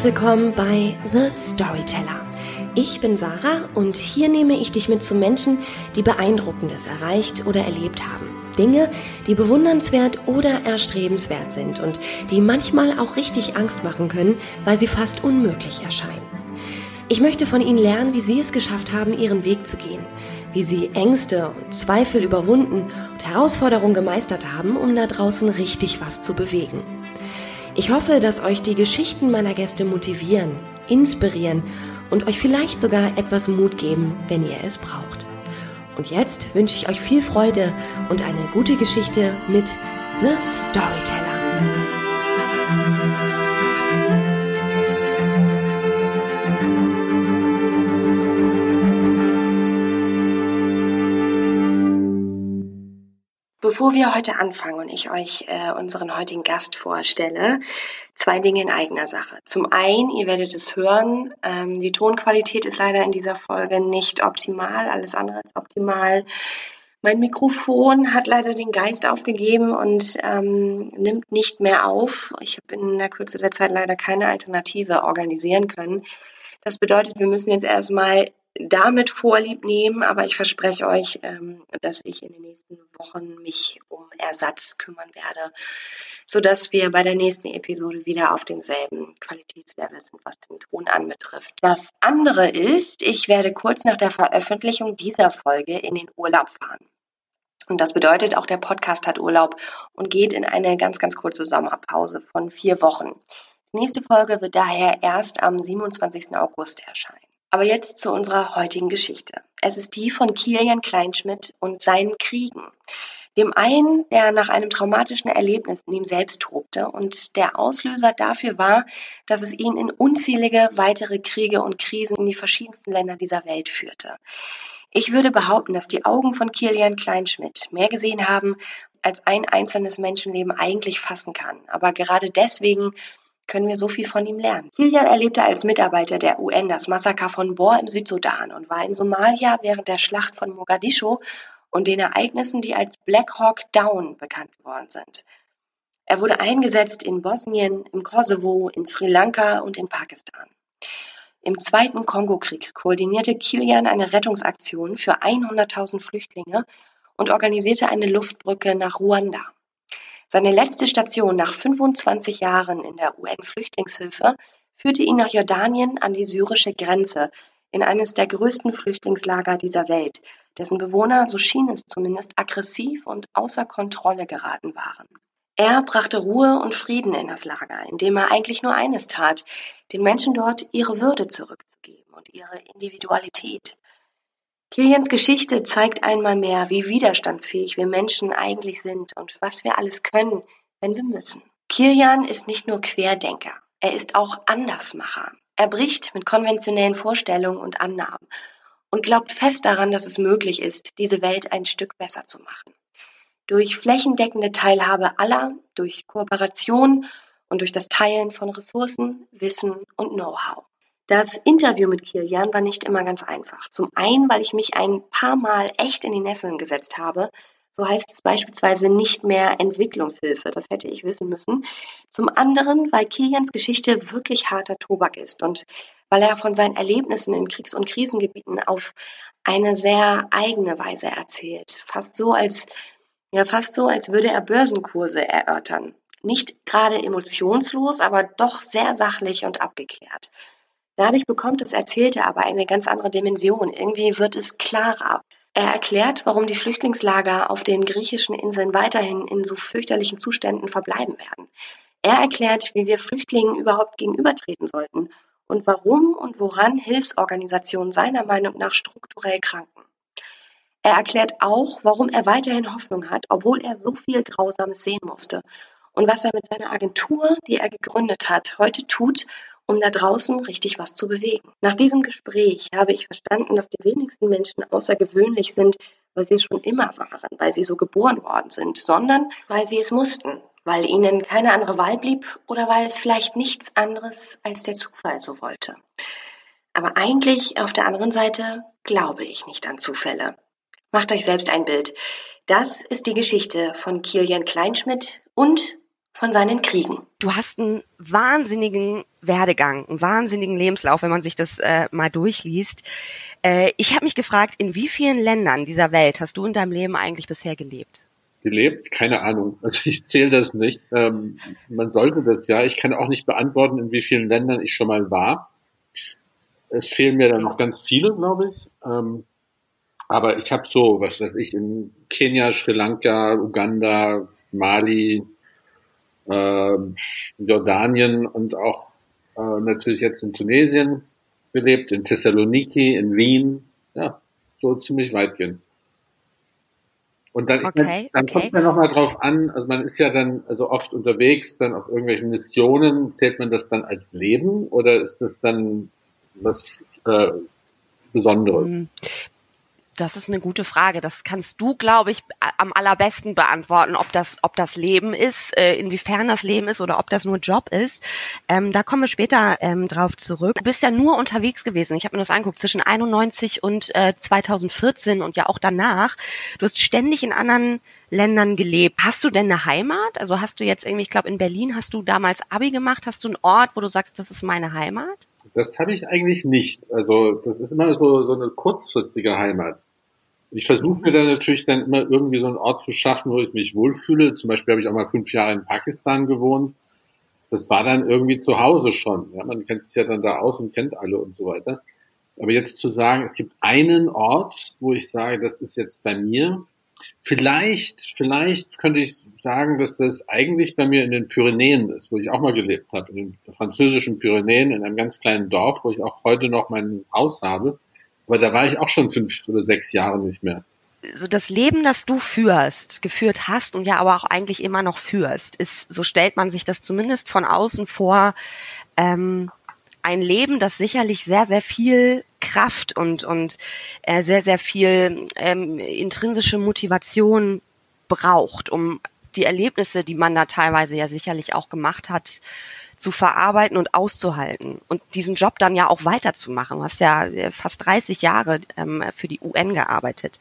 Herzlich willkommen bei The Storyteller. Ich bin Sarah und hier nehme ich dich mit zu Menschen, die Beeindruckendes erreicht oder erlebt haben. Dinge, die bewundernswert oder erstrebenswert sind und die manchmal auch richtig Angst machen können, weil sie fast unmöglich erscheinen. Ich möchte von ihnen lernen, wie sie es geschafft haben, ihren Weg zu gehen, wie sie Ängste und Zweifel überwunden und Herausforderungen gemeistert haben, um da draußen richtig was zu bewegen. Ich hoffe, dass euch die Geschichten meiner Gäste motivieren, inspirieren und euch vielleicht sogar etwas Mut geben, wenn ihr es braucht. Und jetzt wünsche ich euch viel Freude und eine gute Geschichte mit The Storyteller. Bevor wir heute anfangen und ich euch äh, unseren heutigen Gast vorstelle, zwei Dinge in eigener Sache. Zum einen, ihr werdet es hören, ähm, die Tonqualität ist leider in dieser Folge nicht optimal, alles andere als optimal. Mein Mikrofon hat leider den Geist aufgegeben und ähm, nimmt nicht mehr auf. Ich habe in der Kürze der Zeit leider keine Alternative organisieren können. Das bedeutet, wir müssen jetzt erstmal damit Vorlieb nehmen, aber ich verspreche euch, ähm, dass ich in den nächsten Wochen mich um Ersatz kümmern werde, so dass wir bei der nächsten Episode wieder auf demselben Qualitätslevel sind, was den Ton anbetrifft. Das andere ist, ich werde kurz nach der Veröffentlichung dieser Folge in den Urlaub fahren. Und das bedeutet, auch der Podcast hat Urlaub und geht in eine ganz, ganz kurze Sommerpause von vier Wochen. Die nächste Folge wird daher erst am 27. August erscheinen. Aber jetzt zu unserer heutigen Geschichte. Es ist die von Kilian Kleinschmidt und seinen Kriegen. Dem einen, der nach einem traumatischen Erlebnis in ihm selbst tobte und der Auslöser dafür war, dass es ihn in unzählige weitere Kriege und Krisen in die verschiedensten Länder dieser Welt führte. Ich würde behaupten, dass die Augen von Kilian Kleinschmidt mehr gesehen haben, als ein einzelnes Menschenleben eigentlich fassen kann. Aber gerade deswegen können wir so viel von ihm lernen. Kilian erlebte als Mitarbeiter der UN das Massaker von Bor im Südsudan und war in Somalia während der Schlacht von Mogadischu und den Ereignissen, die als Black Hawk Down bekannt geworden sind. Er wurde eingesetzt in Bosnien, im Kosovo, in Sri Lanka und in Pakistan. Im Zweiten Kongokrieg koordinierte Kilian eine Rettungsaktion für 100.000 Flüchtlinge und organisierte eine Luftbrücke nach Ruanda. Seine letzte Station nach 25 Jahren in der UN-Flüchtlingshilfe führte ihn nach Jordanien an die syrische Grenze, in eines der größten Flüchtlingslager dieser Welt, dessen Bewohner, so schien es zumindest, aggressiv und außer Kontrolle geraten waren. Er brachte Ruhe und Frieden in das Lager, indem er eigentlich nur eines tat, den Menschen dort ihre Würde zurückzugeben und ihre Individualität. Kilians Geschichte zeigt einmal mehr, wie widerstandsfähig wir Menschen eigentlich sind und was wir alles können, wenn wir müssen. Kilian ist nicht nur Querdenker, er ist auch Andersmacher. Er bricht mit konventionellen Vorstellungen und Annahmen und glaubt fest daran, dass es möglich ist, diese Welt ein Stück besser zu machen. Durch flächendeckende Teilhabe aller, durch Kooperation und durch das Teilen von Ressourcen, Wissen und Know-how. Das Interview mit Kilian war nicht immer ganz einfach. Zum einen, weil ich mich ein paar Mal echt in die Nesseln gesetzt habe. So heißt es beispielsweise nicht mehr Entwicklungshilfe, das hätte ich wissen müssen. Zum anderen, weil Kilians Geschichte wirklich harter Tobak ist und weil er von seinen Erlebnissen in Kriegs- und Krisengebieten auf eine sehr eigene Weise erzählt. Fast so, als, ja, fast so, als würde er Börsenkurse erörtern. Nicht gerade emotionslos, aber doch sehr sachlich und abgeklärt. Dadurch bekommt das Erzählte aber eine ganz andere Dimension. Irgendwie wird es klarer. Er erklärt, warum die Flüchtlingslager auf den griechischen Inseln weiterhin in so fürchterlichen Zuständen verbleiben werden. Er erklärt, wie wir Flüchtlingen überhaupt gegenübertreten sollten und warum und woran Hilfsorganisationen seiner Meinung nach strukturell kranken. Er erklärt auch, warum er weiterhin Hoffnung hat, obwohl er so viel Grausames sehen musste und was er mit seiner Agentur, die er gegründet hat, heute tut, um da draußen richtig was zu bewegen. Nach diesem Gespräch habe ich verstanden, dass die wenigsten Menschen außergewöhnlich sind, weil sie es schon immer waren, weil sie so geboren worden sind, sondern weil sie es mussten, weil ihnen keine andere Wahl blieb oder weil es vielleicht nichts anderes als der Zufall so wollte. Aber eigentlich auf der anderen Seite glaube ich nicht an Zufälle. Macht euch selbst ein Bild. Das ist die Geschichte von Kilian Kleinschmidt und von seinen Kriegen. Du hast einen wahnsinnigen Werdegang, einen wahnsinnigen Lebenslauf, wenn man sich das äh, mal durchliest. Äh, ich habe mich gefragt, in wie vielen Ländern dieser Welt hast du in deinem Leben eigentlich bisher gelebt? Gelebt? Keine Ahnung. Also ich zähle das nicht. Ähm, man sollte das ja. Ich kann auch nicht beantworten, in wie vielen Ländern ich schon mal war. Es fehlen mir dann noch ganz viele, glaube ich. Ähm, aber ich habe so, was weiß ich, in Kenia, Sri Lanka, Uganda, Mali, äh, Jordanien und auch äh, natürlich jetzt in Tunesien gelebt, in Thessaloniki, in Wien, ja, so ziemlich weitgehend. Und dann, okay, ich, dann okay. kommt man nochmal drauf an, also man ist ja dann also oft unterwegs, dann auf irgendwelchen Missionen, zählt man das dann als Leben oder ist das dann was äh, Besonderes? Das ist eine gute Frage. Das kannst du, glaube ich, am allerbesten beantworten, ob das, ob das Leben ist, äh, inwiefern das Leben ist oder ob das nur Job ist. Ähm, da kommen wir später ähm, drauf zurück. Du bist ja nur unterwegs gewesen. Ich habe mir das angeguckt zwischen 91 und äh, 2014 und ja auch danach. Du hast ständig in anderen Ländern gelebt. Hast du denn eine Heimat? Also hast du jetzt irgendwie, ich glaube in Berlin hast du damals Abi gemacht. Hast du einen Ort, wo du sagst, das ist meine Heimat? Das habe ich eigentlich nicht. Also das ist immer so, so eine kurzfristige Heimat. Ich versuche mir dann natürlich dann immer irgendwie so einen Ort zu schaffen, wo ich mich wohlfühle. Zum Beispiel habe ich auch mal fünf Jahre in Pakistan gewohnt. Das war dann irgendwie zu Hause schon. Ja, man kennt sich ja dann da aus und kennt alle und so weiter. Aber jetzt zu sagen, es gibt einen Ort, wo ich sage, das ist jetzt bei mir. Vielleicht, vielleicht könnte ich sagen, dass das eigentlich bei mir in den Pyrenäen ist, wo ich auch mal gelebt habe, in den französischen Pyrenäen, in einem ganz kleinen Dorf, wo ich auch heute noch mein Haus habe. Aber da war ich auch schon fünf oder sechs Jahre nicht mehr. So das Leben, das du führst, geführt hast und ja aber auch eigentlich immer noch führst, ist, so stellt man sich das zumindest von außen vor, ähm, ein Leben, das sicherlich sehr, sehr viel Kraft und, und äh, sehr, sehr viel ähm, intrinsische Motivation braucht, um die Erlebnisse, die man da teilweise ja sicherlich auch gemacht hat, zu verarbeiten und auszuhalten und diesen Job dann ja auch weiterzumachen. Du hast ja äh, fast 30 Jahre ähm, für die UN gearbeitet.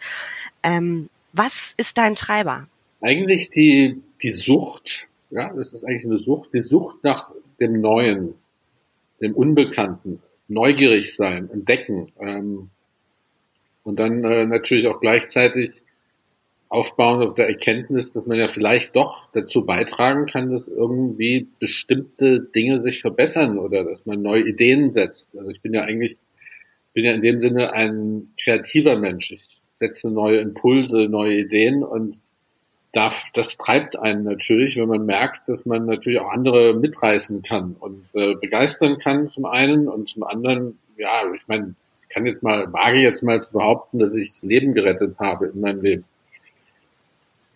Ähm, was ist dein Treiber? Eigentlich die, die Sucht, ja, das ist eigentlich eine Sucht, die Sucht nach dem Neuen, dem Unbekannten, neugierig sein, entdecken ähm, und dann äh, natürlich auch gleichzeitig aufbauen auf der Erkenntnis, dass man ja vielleicht doch dazu beitragen kann, dass irgendwie bestimmte Dinge sich verbessern oder dass man neue Ideen setzt. Also ich bin ja eigentlich, bin ja in dem Sinne ein kreativer Mensch. Ich setze neue Impulse, neue Ideen und darf, das treibt einen natürlich, wenn man merkt, dass man natürlich auch andere mitreißen kann und äh, begeistern kann zum einen und zum anderen, ja, ich meine, ich kann jetzt mal, wage jetzt mal zu behaupten, dass ich Leben gerettet habe in meinem Leben.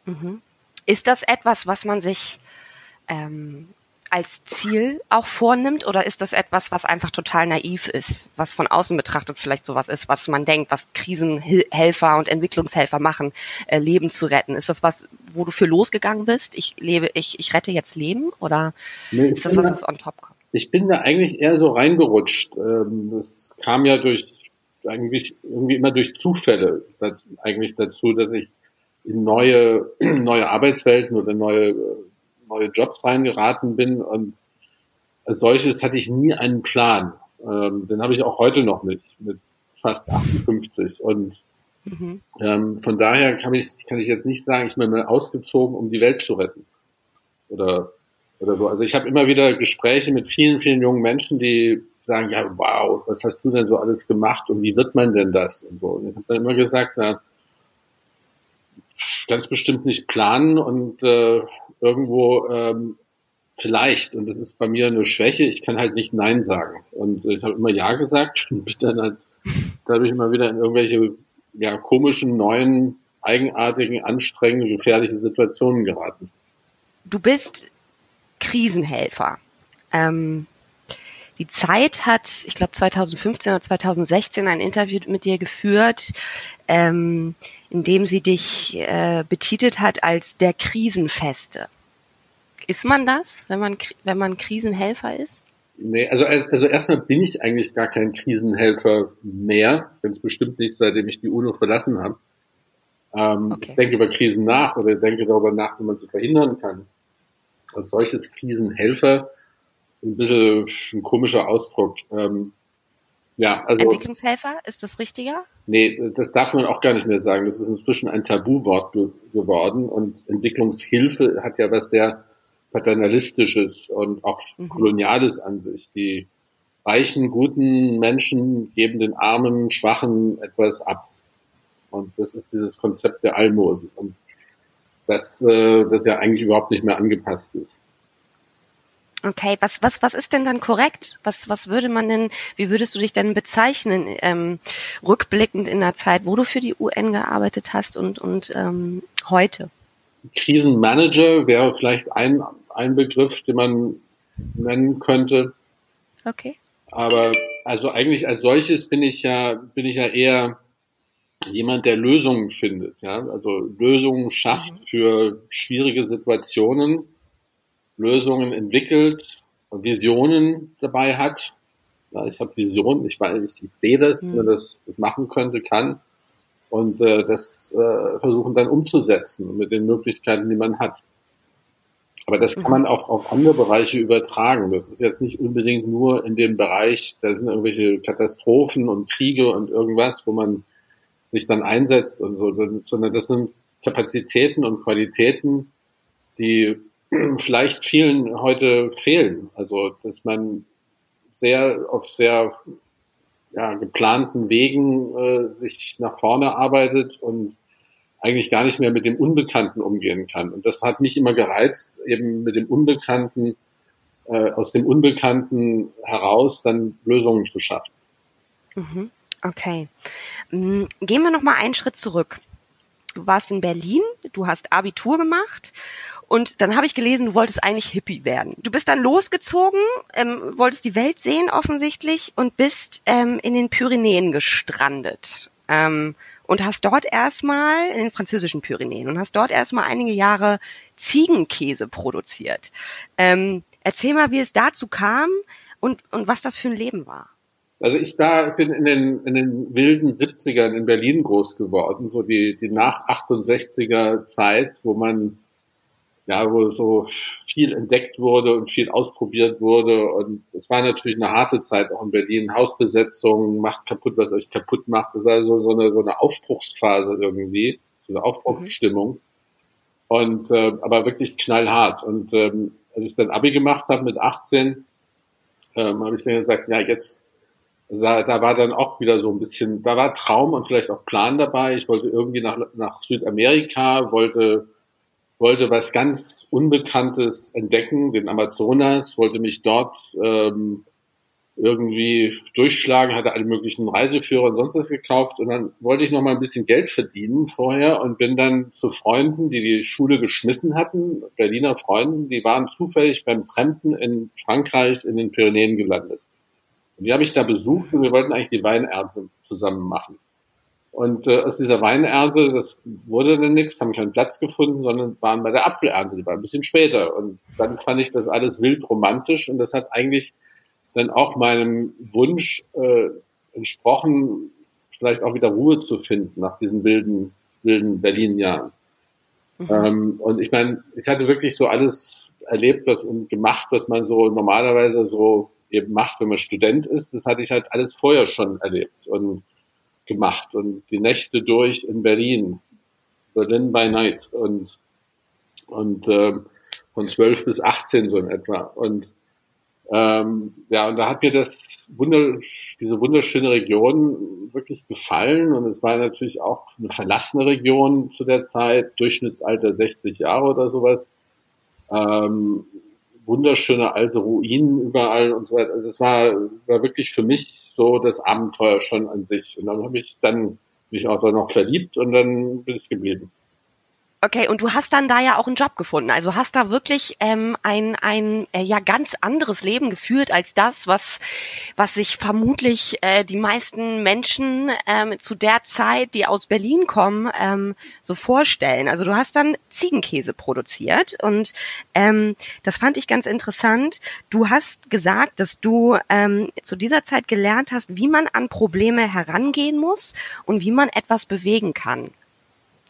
Mhm. Ist das etwas, was man sich ähm, als Ziel auch vornimmt oder ist das etwas, was einfach total naiv ist, was von außen betrachtet vielleicht sowas ist, was man denkt, was Krisenhelfer und Entwicklungshelfer machen, äh, Leben zu retten? Ist das was, wo du für losgegangen bist? Ich lebe, ich, ich rette jetzt Leben oder nee, ist das was, was on top kommt? Ich bin da eigentlich eher so reingerutscht. Ähm, das kam ja durch eigentlich irgendwie immer durch Zufälle eigentlich dazu, dass ich in neue, neue Arbeitswelten oder neue, neue Jobs reingeraten bin. Und als solches hatte ich nie einen Plan. Ähm, den habe ich auch heute noch nicht, mit fast 58. Und mhm. ähm, von daher kann ich, kann ich jetzt nicht sagen, ich bin mal ausgezogen, um die Welt zu retten. Oder, oder so. Also ich habe immer wieder Gespräche mit vielen, vielen jungen Menschen, die sagen, ja, wow, was hast du denn so alles gemacht und wie wird man denn das? Und so. Und ich habe dann immer gesagt, na, ganz bestimmt nicht planen und äh, irgendwo ähm, vielleicht, und das ist bei mir eine Schwäche, ich kann halt nicht Nein sagen. Und ich habe immer Ja gesagt und bin dann halt dadurch immer wieder in irgendwelche ja, komischen, neuen, eigenartigen, anstrengenden, gefährlichen Situationen geraten. Du bist Krisenhelfer. Ähm, die Zeit hat, ich glaube 2015 oder 2016 ein Interview mit dir geführt, ähm, in dem sie dich äh, betitelt hat als der Krisenfeste. Ist man das, wenn man, wenn man Krisenhelfer ist? Nee, also, also erstmal bin ich eigentlich gar kein Krisenhelfer mehr, ganz bestimmt nicht, seitdem ich die UNO verlassen habe. Ähm, okay. Ich denke über Krisen nach oder denke darüber nach, wie man sie verhindern kann. Als solches Krisenhelfer ein bisschen ein komischer Ausdruck. Ähm, ja, also, Entwicklungshelfer, ist das richtiger? Nee, das darf man auch gar nicht mehr sagen. Das ist inzwischen ein Tabuwort ge geworden und Entwicklungshilfe hat ja was sehr paternalistisches und auch mhm. koloniales an sich. Die reichen, guten Menschen geben den armen, schwachen etwas ab. Und das ist dieses Konzept der Almosen. Und das, äh, das ja eigentlich überhaupt nicht mehr angepasst ist. Okay, was, was, was ist denn dann korrekt? Was, was würde man denn, wie würdest du dich denn bezeichnen, ähm, rückblickend in der Zeit, wo du für die UN gearbeitet hast und, und ähm, heute? Krisenmanager wäre vielleicht ein, ein Begriff, den man nennen könnte. Okay. Aber also eigentlich als solches bin ich ja, bin ich ja eher jemand, der Lösungen findet, ja, also Lösungen schafft mhm. für schwierige Situationen Lösungen entwickelt, Visionen dabei hat. Ja, ich habe Visionen, ich weiß, ich, ich sehe das, mhm. wenn man das, das machen könnte, kann und äh, das äh, versuchen dann umzusetzen mit den Möglichkeiten, die man hat. Aber das kann mhm. man auch auf andere Bereiche übertragen. Das ist jetzt nicht unbedingt nur in dem Bereich, da sind irgendwelche Katastrophen und Kriege und irgendwas, wo man sich dann einsetzt und so, sondern das sind Kapazitäten und Qualitäten, die vielleicht vielen heute fehlen. Also, dass man sehr auf sehr ja, geplanten Wegen äh, sich nach vorne arbeitet und eigentlich gar nicht mehr mit dem Unbekannten umgehen kann. Und das hat mich immer gereizt, eben mit dem Unbekannten, äh, aus dem Unbekannten heraus dann Lösungen zu schaffen. Mhm. Okay. Mm, gehen wir noch mal einen Schritt zurück. Du warst in Berlin, du hast Abitur gemacht und dann habe ich gelesen, du wolltest eigentlich Hippie werden. Du bist dann losgezogen, ähm, wolltest die Welt sehen offensichtlich und bist ähm, in den Pyrenäen gestrandet. Ähm, und hast dort erstmal in den französischen Pyrenäen und hast dort erstmal einige Jahre Ziegenkäse produziert. Ähm, erzähl mal, wie es dazu kam und, und was das für ein Leben war. Also ich da bin in den, in den wilden 70ern in Berlin groß geworden, so die, die nach 68er Zeit, wo man ja, wo so viel entdeckt wurde und viel ausprobiert wurde. Und es war natürlich eine harte Zeit auch in Berlin. Hausbesetzung, macht kaputt, was euch kaputt macht. Es war so, so, eine, so eine Aufbruchsphase irgendwie, so eine Aufbruchsstimmung. Und äh, aber wirklich knallhart. Und ähm, als ich dann Abi gemacht habe mit 18, ähm, habe ich dann gesagt, ja, jetzt da, da war dann auch wieder so ein bisschen, da war Traum und vielleicht auch Plan dabei. Ich wollte irgendwie nach, nach Südamerika, wollte wollte was ganz Unbekanntes entdecken, den Amazonas, wollte mich dort ähm, irgendwie durchschlagen, hatte alle möglichen Reiseführer und sonst was gekauft und dann wollte ich noch mal ein bisschen Geld verdienen vorher und bin dann zu Freunden, die die Schule geschmissen hatten, Berliner Freunden, die waren zufällig beim Fremden in Frankreich in den Pyrenäen gelandet. Und die habe ich da besucht und wir wollten eigentlich die Weinernte zusammen machen. Und äh, aus dieser Weinernte, das wurde dann nichts, haben keinen Platz gefunden, sondern waren bei der Apfelernte, die war ein bisschen später. Und dann fand ich das alles wild romantisch und das hat eigentlich dann auch meinem Wunsch äh, entsprochen, vielleicht auch wieder Ruhe zu finden nach diesen wilden, wilden Berlin-Jahren. Mhm. Ähm, und ich meine, ich hatte wirklich so alles erlebt was, und gemacht, was man so normalerweise so eben macht, wenn man Student ist. Das hatte ich halt alles vorher schon erlebt. Und gemacht und die Nächte durch in Berlin, Berlin by Night und und äh, von 12 bis 18 so in etwa und ähm, ja und da hat mir das Wunder, diese wunderschöne Region wirklich gefallen und es war natürlich auch eine verlassene Region zu der Zeit, Durchschnittsalter 60 Jahre oder sowas. Ähm, wunderschöne alte Ruinen überall und so weiter. Also das war, war wirklich für mich so das Abenteuer schon an sich. Und dann habe ich dann mich auch da noch verliebt und dann bin ich geblieben. Okay, und du hast dann da ja auch einen Job gefunden. Also hast da wirklich ähm, ein, ein äh, ja ganz anderes Leben geführt als das, was, was sich vermutlich äh, die meisten Menschen ähm, zu der Zeit, die aus Berlin kommen, ähm, so vorstellen. Also du hast dann Ziegenkäse produziert und ähm, das fand ich ganz interessant. Du hast gesagt, dass du ähm, zu dieser Zeit gelernt hast, wie man an Probleme herangehen muss und wie man etwas bewegen kann.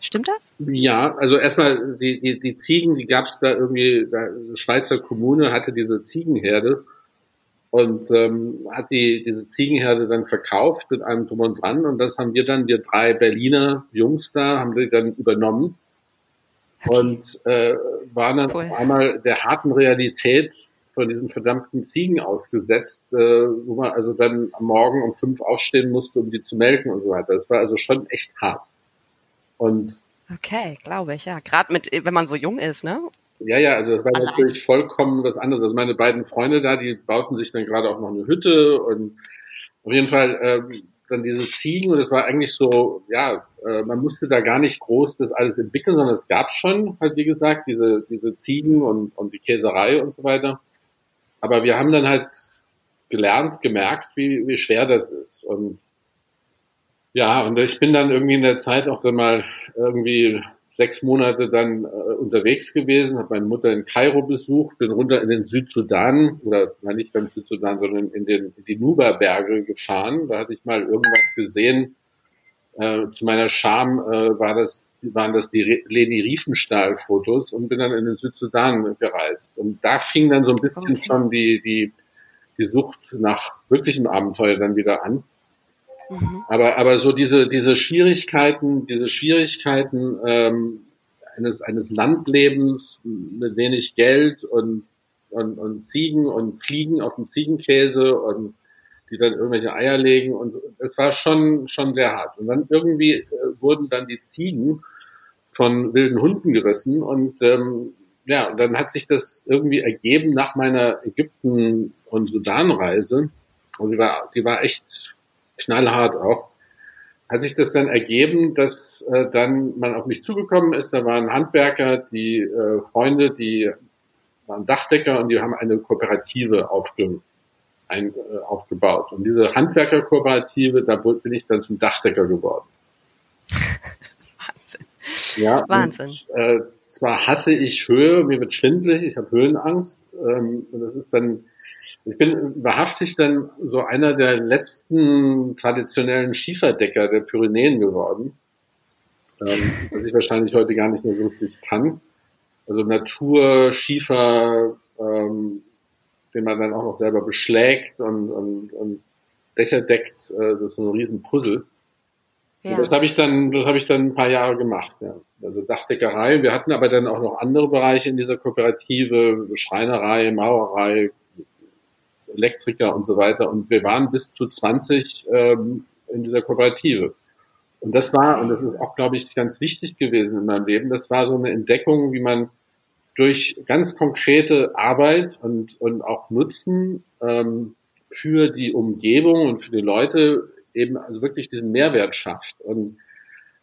Stimmt das? Ja, also erstmal die, die, die Ziegen, die gab es da irgendwie, da, eine Schweizer Kommune hatte diese Ziegenherde und ähm, hat die diese Ziegenherde dann verkauft mit einem Drum und Dran und das haben wir dann, wir drei Berliner Jungs da, haben wir dann übernommen und äh, waren dann cool. auf einmal der harten Realität von diesen verdammten Ziegen ausgesetzt, äh, wo man also dann am Morgen um fünf aufstehen musste, um die zu melken und so weiter. Das war also schon echt hart. Und okay, glaube ich, ja. Gerade mit, wenn man so jung ist, ne? Ja, ja, also das war Allein. natürlich vollkommen was anderes. Also meine beiden Freunde da, die bauten sich dann gerade auch noch eine Hütte und auf jeden Fall äh, dann diese Ziegen und es war eigentlich so, ja, äh, man musste da gar nicht groß das alles entwickeln, sondern es gab schon, halt wie gesagt, diese, diese Ziegen und, und die Käserei und so weiter. Aber wir haben dann halt gelernt, gemerkt, wie, wie schwer das ist. Und ja, und ich bin dann irgendwie in der Zeit auch dann mal irgendwie sechs Monate dann äh, unterwegs gewesen, habe meine Mutter in Kairo besucht, bin runter in den Südsudan oder nein, nicht beim Südsudan, sondern in, den, in die Nuba-Berge gefahren. Da hatte ich mal irgendwas gesehen. Äh, zu meiner Scham äh, war das, waren das die Leni Riefenstahl-Fotos und bin dann in den Südsudan gereist. Und da fing dann so ein bisschen okay. schon die, die, die Sucht nach wirklichem Abenteuer dann wieder an. Mhm. Aber, aber so diese, diese Schwierigkeiten, diese Schwierigkeiten ähm, eines, eines Landlebens mit wenig Geld und, und, und Ziegen und Fliegen auf dem Ziegenkäse und die dann irgendwelche Eier legen und es war schon, schon sehr hart. Und dann irgendwie äh, wurden dann die Ziegen von wilden Hunden gerissen und ähm, ja, und dann hat sich das irgendwie ergeben nach meiner Ägypten- und Sudanreise. Und die war, die war echt knallhart auch, hat sich das dann ergeben, dass äh, dann man auf mich zugekommen ist. Da waren Handwerker, die äh, Freunde, die waren Dachdecker und die haben eine Kooperative aufge, ein, äh, aufgebaut. Und diese Handwerkerkooperative, da bin ich dann zum Dachdecker geworden. Wahnsinn. Ja, Wahnsinn. Und, äh, zwar hasse ich Höhe, mir wird schwindlig, ich habe Höhenangst. Ähm, und das ist dann ich bin wahrhaftig dann so einer der letzten traditionellen Schieferdecker der Pyrenäen geworden, ähm, was ich wahrscheinlich heute gar nicht mehr wirklich kann. Also Natur, Schiefer, ähm, den man dann auch noch selber beschlägt und, und, und Dächer deckt, äh, das ist so ein Riesenpuzzle. Ja. Das habe ich dann, das habe ich dann ein paar Jahre gemacht. Ja. Also Dachdeckerei. Wir hatten aber dann auch noch andere Bereiche in dieser Kooperative: Schreinerei, Maurerei, Elektriker und so weiter. Und wir waren bis zu 20 ähm, in dieser Kooperative. Und das war, und das ist auch, glaube ich, ganz wichtig gewesen in meinem Leben, das war so eine Entdeckung, wie man durch ganz konkrete Arbeit und, und auch Nutzen ähm, für die Umgebung und für die Leute eben also wirklich diesen Mehrwert schafft. Und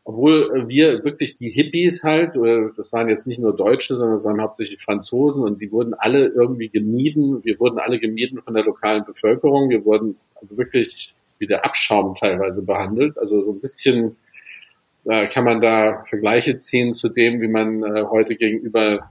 obwohl wir wirklich die Hippies halt, das waren jetzt nicht nur Deutsche, sondern es waren hauptsächlich Franzosen und die wurden alle irgendwie gemieden. Wir wurden alle gemieden von der lokalen Bevölkerung. Wir wurden wirklich wie der Abschaum teilweise behandelt. Also so ein bisschen äh, kann man da Vergleiche ziehen zu dem, wie man äh, heute gegenüber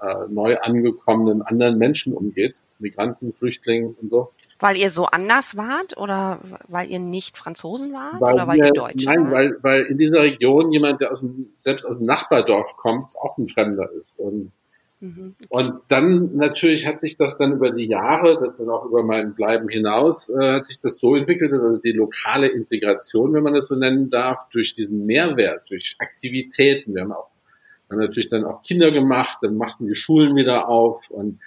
äh, neu angekommenen anderen Menschen umgeht, Migranten, Flüchtlingen und so. Weil ihr so anders wart oder weil ihr nicht Franzosen wart weil oder weil wir, ihr Deutsch Nein, weil, weil in dieser Region jemand, der aus dem, selbst aus dem Nachbardorf kommt, auch ein Fremder ist. Und, mhm, und dann natürlich hat sich das dann über die Jahre, das dann auch über mein Bleiben hinaus, äh, hat sich das so entwickelt, also die lokale Integration, wenn man das so nennen darf, durch diesen Mehrwert, durch Aktivitäten. Wir haben auch wir haben natürlich dann auch Kinder gemacht, dann machten die Schulen wieder auf und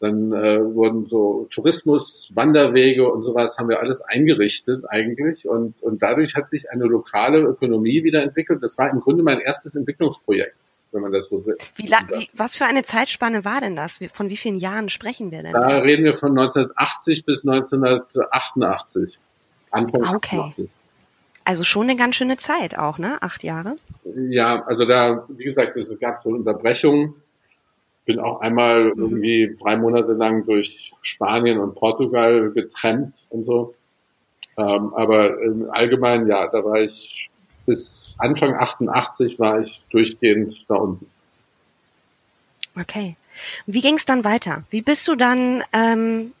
dann äh, wurden so Tourismus, Wanderwege und sowas haben wir alles eingerichtet eigentlich. Und, und dadurch hat sich eine lokale Ökonomie wieder entwickelt. Das war im Grunde mein erstes Entwicklungsprojekt, wenn man das so will. Wie, wie, was für eine Zeitspanne war denn das? Von wie vielen Jahren sprechen wir denn? Da reden wir von 1980 bis 1988. Anfang okay. 88. Also schon eine ganz schöne Zeit auch, ne? Acht Jahre? Ja, also da, wie gesagt, es gab so Unterbrechungen bin auch einmal mhm. irgendwie drei Monate lang durch Spanien und Portugal getrennt und so. Ähm, aber im Allgemeinen, ja, da war ich bis Anfang 88 war ich durchgehend da unten. Okay. Wie ging es dann weiter? Wie bist du dann ähm,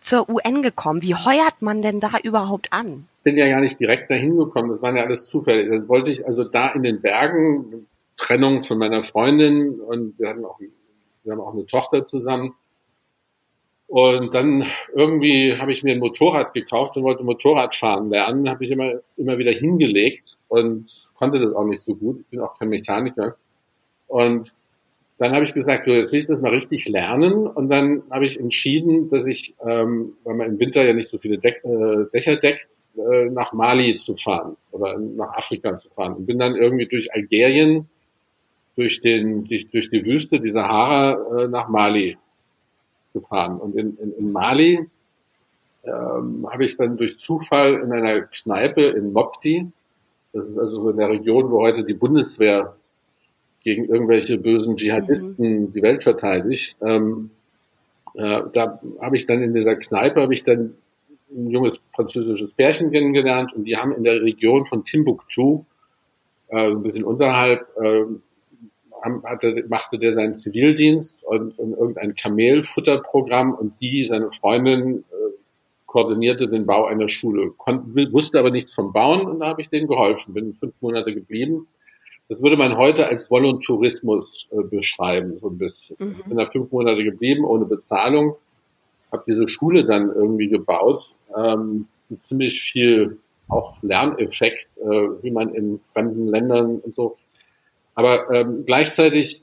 zur UN gekommen? Wie heuert man denn da überhaupt an? Bin ja gar nicht direkt dahin gekommen, das waren ja alles Zufälle. Dann wollte ich also da in den Bergen, Trennung von meiner Freundin und wir hatten auch wir haben auch eine Tochter zusammen. Und dann irgendwie habe ich mir ein Motorrad gekauft und wollte Motorrad fahren lernen. Habe ich immer, immer wieder hingelegt und konnte das auch nicht so gut. Ich bin auch kein Mechaniker. Und dann habe ich gesagt, so, jetzt will ich das mal richtig lernen. Und dann habe ich entschieden, dass ich, ähm, weil man im Winter ja nicht so viele Deck, äh, Dächer deckt, äh, nach Mali zu fahren oder nach Afrika zu fahren. Und bin dann irgendwie durch Algerien, durch, den, durch, durch die Wüste, die Sahara, äh, nach Mali gefahren. Und in, in, in Mali ähm, habe ich dann durch Zufall in einer Kneipe in Mopti, das ist also so in der Region, wo heute die Bundeswehr gegen irgendwelche bösen Dschihadisten mhm. die Welt verteidigt, ähm, äh, da habe ich dann in dieser Kneipe, habe ich dann ein junges französisches Pärchen kennengelernt und die haben in der Region von Timbuktu, äh, ein bisschen unterhalb, äh, hatte, machte der seinen Zivildienst und, und irgendein Kamelfutterprogramm und sie, seine Freundin, äh, koordinierte den Bau einer Schule, konnte, wusste aber nichts vom Bauen und da habe ich denen geholfen, bin fünf Monate geblieben. Das würde man heute als Voluntourismus äh, beschreiben, so ein bisschen. Mhm. Ich bin da fünf Monate geblieben, ohne Bezahlung, habe diese Schule dann irgendwie gebaut, ähm, mit ziemlich viel auch Lerneffekt, äh, wie man in fremden Ländern und so aber ähm, gleichzeitig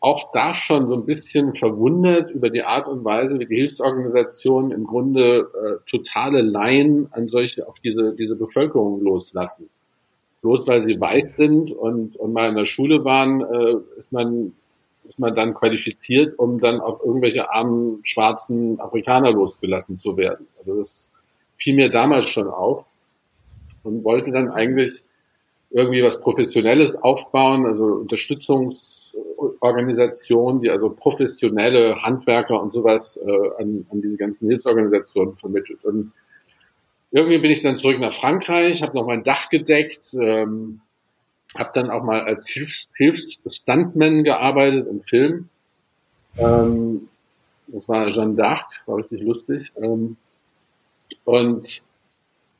auch da schon so ein bisschen verwundert über die Art und Weise, wie die Hilfsorganisationen im Grunde äh, totale Laien an solche, auf diese, diese Bevölkerung loslassen. Bloß weil sie weiß sind und, und mal in der Schule waren, äh, ist man ist man dann qualifiziert, um dann auf irgendwelche armen schwarzen Afrikaner losgelassen zu werden. Also das fiel mir damals schon auf und wollte dann eigentlich irgendwie was Professionelles aufbauen, also Unterstützungsorganisationen, die also professionelle Handwerker und sowas äh, an, an diese ganzen Hilfsorganisationen vermittelt. Und irgendwie bin ich dann zurück nach Frankreich, habe noch mein Dach gedeckt, ähm, habe dann auch mal als Hilfs Hilfs-Stuntman gearbeitet im Film. Ähm, das war Jeanne d'Arc, war richtig lustig. Ähm, und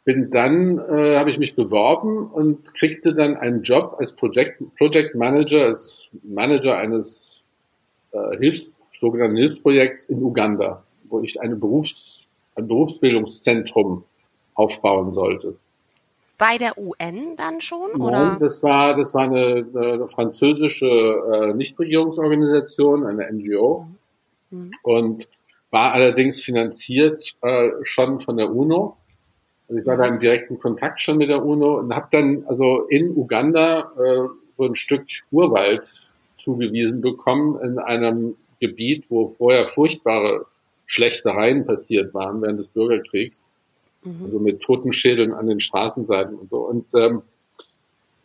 bin dann, äh, habe ich mich beworben und kriegte dann einen Job als Project, Project Manager, als Manager eines äh, Hilfs, sogenannten Hilfsprojekts in Uganda, wo ich eine Berufs-, ein Berufsbildungszentrum aufbauen sollte. Bei der UN dann schon? Nein, oder? das war, das war eine, eine französische äh, Nichtregierungsorganisation, eine NGO. Mhm. Und war allerdings finanziert äh, schon von der UNO also ich war da im direkten Kontakt schon mit der UNO und habe dann also in Uganda äh, so ein Stück Urwald zugewiesen bekommen in einem Gebiet, wo vorher furchtbare Schlechtereien passiert waren während des Bürgerkriegs. Mhm. Also mit Totenschädeln an den Straßenseiten und so. Und, ähm,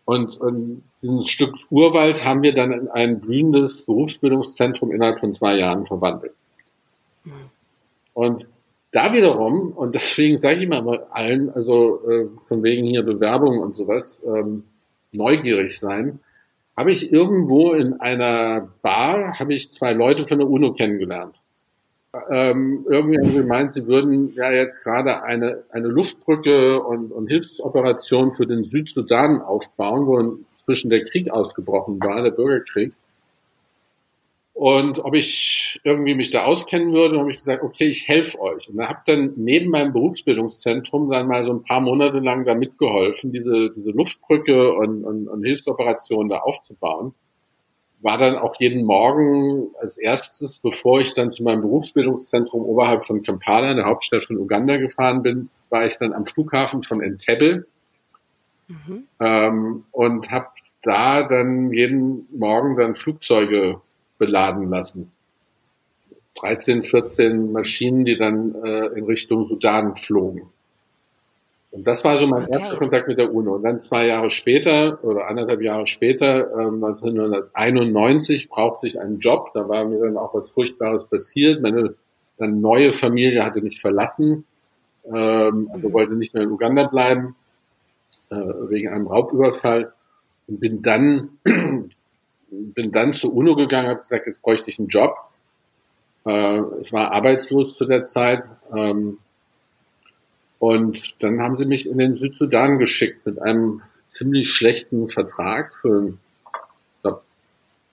und, und dieses Stück Urwald haben wir dann in ein blühendes Berufsbildungszentrum innerhalb von zwei Jahren verwandelt. Mhm. Und da wiederum, und deswegen sage ich mal allen, also äh, von wegen hier Bewerbung und sowas, ähm, neugierig sein, habe ich irgendwo in einer Bar, habe ich zwei Leute von der UNO kennengelernt. Ähm, irgendwie haben sie gemeint, sie würden ja jetzt gerade eine, eine Luftbrücke und, und Hilfsoperation für den Südsudan aufbauen, wo inzwischen der Krieg ausgebrochen war, der Bürgerkrieg und ob ich irgendwie mich da auskennen würde, habe ich gesagt, okay, ich helfe euch. Und habe dann neben meinem Berufsbildungszentrum dann mal so ein paar Monate lang da mitgeholfen, diese, diese Luftbrücke und, und, und Hilfsoperationen da aufzubauen. War dann auch jeden Morgen als erstes, bevor ich dann zu meinem Berufsbildungszentrum oberhalb von Kampala, der Hauptstadt von Uganda, gefahren bin, war ich dann am Flughafen von Entebbe mhm. ähm, und habe da dann jeden Morgen dann Flugzeuge beladen lassen. 13, 14 Maschinen, die dann äh, in Richtung Sudan flogen. Und das war so mein okay. erster Kontakt mit der UNO. Und dann zwei Jahre später oder anderthalb Jahre später, ähm, 1991, brauchte ich einen Job. Da war mir dann auch was Furchtbares passiert. Meine dann neue Familie hatte mich verlassen, ähm, also mhm. wollte nicht mehr in Uganda bleiben, äh, wegen einem Raubüberfall. Und bin dann bin dann zur UNO gegangen, habe gesagt, jetzt bräuchte ich einen Job. Äh, ich war arbeitslos zu der Zeit. Ähm, und dann haben sie mich in den Südsudan geschickt mit einem ziemlich schlechten Vertrag für glaub,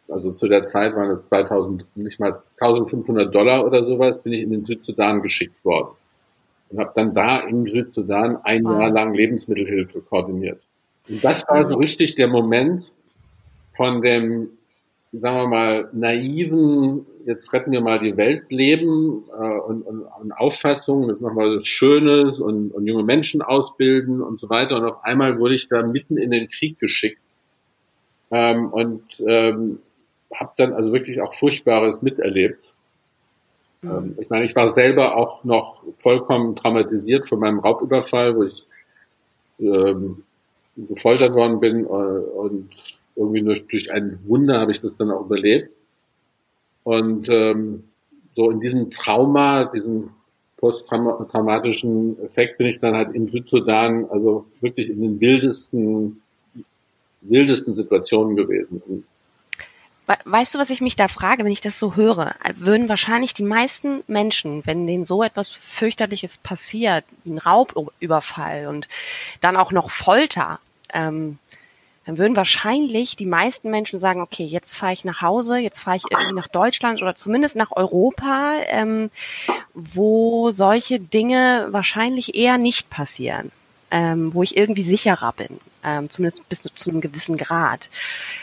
also zu der Zeit waren es 2000, nicht mal 1500 Dollar oder sowas, bin ich in den Südsudan geschickt worden. Und habe dann da im Südsudan ein Jahr lang Lebensmittelhilfe koordiniert. Und das war so richtig der Moment von dem, sagen wir mal, naiven, jetzt retten wir mal die Welt leben äh, und, und, und Auffassung, das machen wir was Schönes und, und junge Menschen ausbilden und so weiter. Und auf einmal wurde ich da mitten in den Krieg geschickt ähm, und ähm, habe dann also wirklich auch Furchtbares miterlebt. Ähm, ich meine, ich war selber auch noch vollkommen traumatisiert von meinem Raubüberfall, wo ich ähm, gefoltert worden bin äh, und irgendwie durch, durch ein Wunder habe ich das dann auch überlebt. Und ähm, so in diesem Trauma, diesem posttraumatischen Effekt bin ich dann halt im Südsudan, also wirklich in den wildesten, wildesten Situationen gewesen. Weißt du, was ich mich da frage, wenn ich das so höre? Würden wahrscheinlich die meisten Menschen, wenn denen so etwas fürchterliches passiert, wie ein Raubüberfall und dann auch noch Folter, ähm, dann würden wahrscheinlich die meisten Menschen sagen, okay, jetzt fahre ich nach Hause, jetzt fahre ich irgendwie nach Deutschland oder zumindest nach Europa, ähm, wo solche Dinge wahrscheinlich eher nicht passieren, ähm, wo ich irgendwie sicherer bin ähm, zumindest bis zu einem gewissen Grad.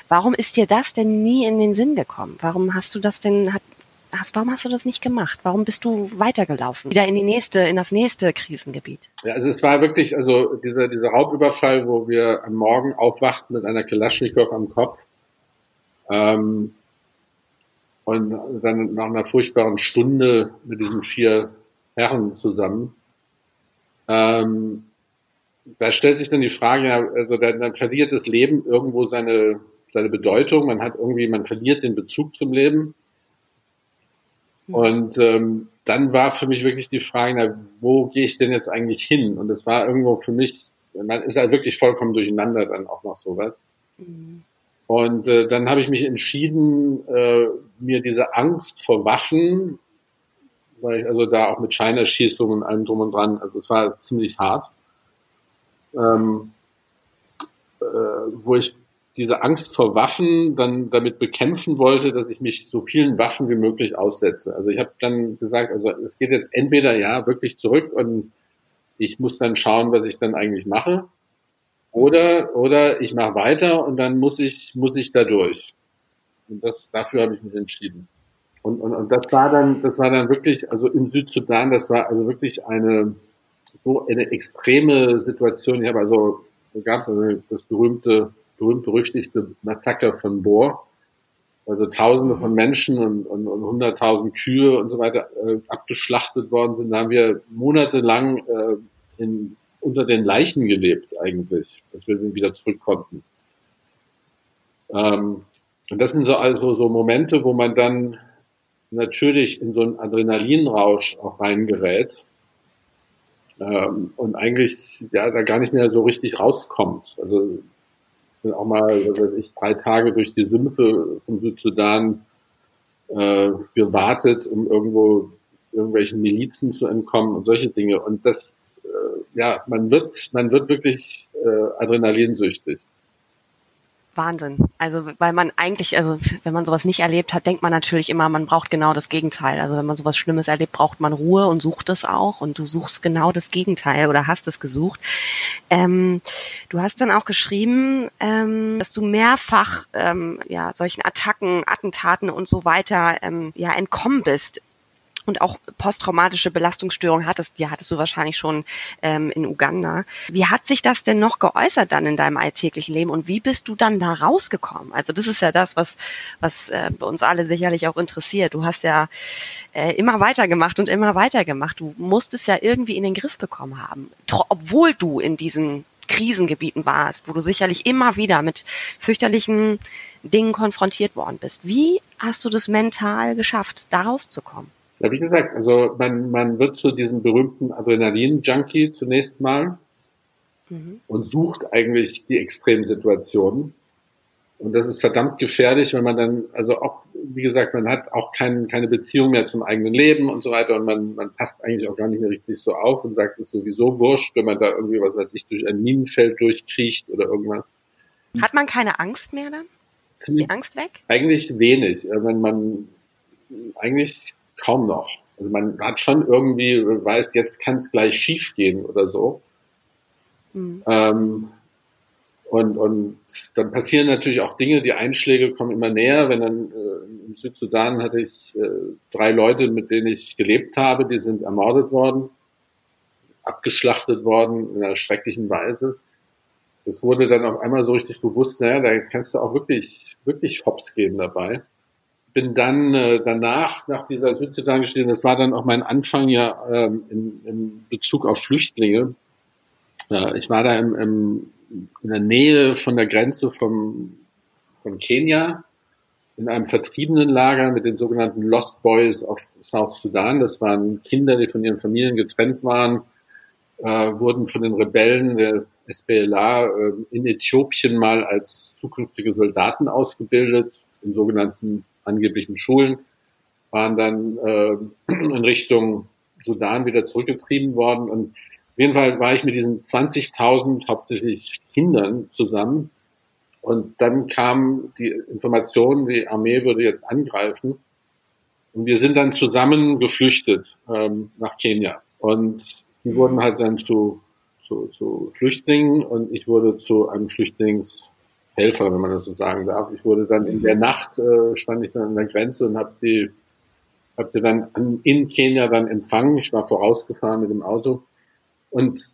Warum ist dir das denn nie in den Sinn gekommen? Warum hast du das denn, hat, hast, warum hast du das nicht gemacht? Warum bist du weitergelaufen? Wieder in die nächste, in das nächste Krisengebiet? Ja, also es war wirklich, also dieser, dieser Raubüberfall, wo wir am Morgen aufwachten mit einer Kalaschnikow am Kopf. Ähm, und dann nach einer furchtbaren Stunde mit diesen vier Herren zusammen. Ähm, da stellt sich dann die Frage, also dann, dann verliert das Leben irgendwo seine, seine Bedeutung. Man hat irgendwie, man verliert den Bezug zum Leben. Hm. Und ähm, dann war für mich wirklich die Frage, na, wo gehe ich denn jetzt eigentlich hin? Und das war irgendwo für mich, man ist halt wirklich vollkommen durcheinander dann auch noch sowas. Mhm. Und äh, dann habe ich mich entschieden, äh, mir diese Angst vor Waffen, weil ich also da auch mit Scheinerschießungen und allem drum und dran, also es war ziemlich hart ähm, äh, wo ich diese Angst vor Waffen dann damit bekämpfen wollte, dass ich mich so vielen Waffen wie möglich aussetze. Also ich habe dann gesagt, also es geht jetzt entweder ja wirklich zurück und ich muss dann schauen, was ich dann eigentlich mache, oder oder ich mache weiter und dann muss ich muss ich da durch. Und das dafür habe ich mich entschieden. Und, und, und das war dann das war dann wirklich also im Südsudan, das war also wirklich eine so eine extreme Situation. Ich habe also, gab es also das berühmte, berühmt-berüchtigte Massaker von Bohr. Also Tausende von Menschen und, und, und 100.000 Kühe und so weiter äh, abgeschlachtet worden sind. Da haben wir monatelang äh, in, unter den Leichen gelebt eigentlich, dass wir wieder zurück konnten. Ähm, und das sind so also so Momente, wo man dann natürlich in so einen Adrenalinrausch auch reingerät ähm, und eigentlich ja da gar nicht mehr so richtig rauskommt. Also bin auch mal, was weiß ich, drei Tage durch die Sümpfe vom Südsudan äh, gewartet, um irgendwo irgendwelchen Milizen zu entkommen und solche Dinge. Und das, äh, ja, man wird, man wird wirklich äh, adrenalinsüchtig. Wahnsinn. Also, weil man eigentlich, also wenn man sowas nicht erlebt hat, denkt man natürlich immer, man braucht genau das Gegenteil. Also wenn man sowas Schlimmes erlebt, braucht man Ruhe und sucht es auch. Und du suchst genau das Gegenteil oder hast es gesucht. Ähm, du hast dann auch geschrieben, ähm, dass du mehrfach ähm, ja solchen Attacken, Attentaten und so weiter ähm, ja entkommen bist und auch posttraumatische Belastungsstörungen hattest, die hattest du wahrscheinlich schon ähm, in Uganda. Wie hat sich das denn noch geäußert dann in deinem alltäglichen Leben und wie bist du dann da rausgekommen? Also das ist ja das, was, was äh, uns alle sicherlich auch interessiert. Du hast ja äh, immer weitergemacht und immer weitergemacht. Du musstest ja irgendwie in den Griff bekommen haben, obwohl du in diesen Krisengebieten warst, wo du sicherlich immer wieder mit fürchterlichen Dingen konfrontiert worden bist. Wie hast du das mental geschafft, da rauszukommen? Ja, wie gesagt, also man, man wird zu diesem berühmten Adrenalin-Junkie zunächst mal mhm. und sucht eigentlich die Extremsituationen. Und das ist verdammt gefährlich, wenn man dann, also auch, wie gesagt, man hat auch kein, keine Beziehung mehr zum eigenen Leben und so weiter und man, man passt eigentlich auch gar nicht mehr richtig so auf und sagt, es ist sowieso wurscht, wenn man da irgendwie, was weiß ich, durch ein Minenfeld durchkriecht oder irgendwas. Hat man keine Angst mehr dann? Ist die Angst weg? Eigentlich wenig. Wenn man eigentlich kaum noch. Also man hat schon irgendwie weiß, jetzt kann es gleich schief gehen oder so. Mhm. Ähm, und, und dann passieren natürlich auch Dinge, die Einschläge kommen immer näher. Wenn dann äh, im Südsudan hatte ich äh, drei Leute, mit denen ich gelebt habe, die sind ermordet worden, abgeschlachtet worden in einer schrecklichen Weise. Es wurde dann auf einmal so richtig bewusst, naja, da kannst du auch wirklich, wirklich Hops geben dabei. Bin dann äh, danach, nach dieser Südsudan-Geschichte, das war dann auch mein Anfang ja ähm, in, in Bezug auf Flüchtlinge. Äh, ich war da im, im in der Nähe von der Grenze vom, von Kenia in einem vertriebenen Lager mit den sogenannten Lost Boys of South Sudan. Das waren Kinder, die von ihren Familien getrennt waren, äh, wurden von den Rebellen der SPLA äh, in Äthiopien mal als zukünftige Soldaten ausgebildet, in sogenannten angeblichen Schulen, waren dann äh, in Richtung Sudan wieder zurückgetrieben worden und jeden Fall war ich mit diesen 20.000 hauptsächlich Kindern zusammen. Und dann kam die Information, die Armee würde jetzt angreifen. Und wir sind dann zusammen geflüchtet ähm, nach Kenia. Und die wurden halt dann zu, zu, zu Flüchtlingen und ich wurde zu einem Flüchtlingshelfer, wenn man das so sagen darf. Ich wurde dann in der Nacht, äh, stand ich dann an der Grenze und habe sie, hab sie dann an, in Kenia dann empfangen. Ich war vorausgefahren mit dem Auto und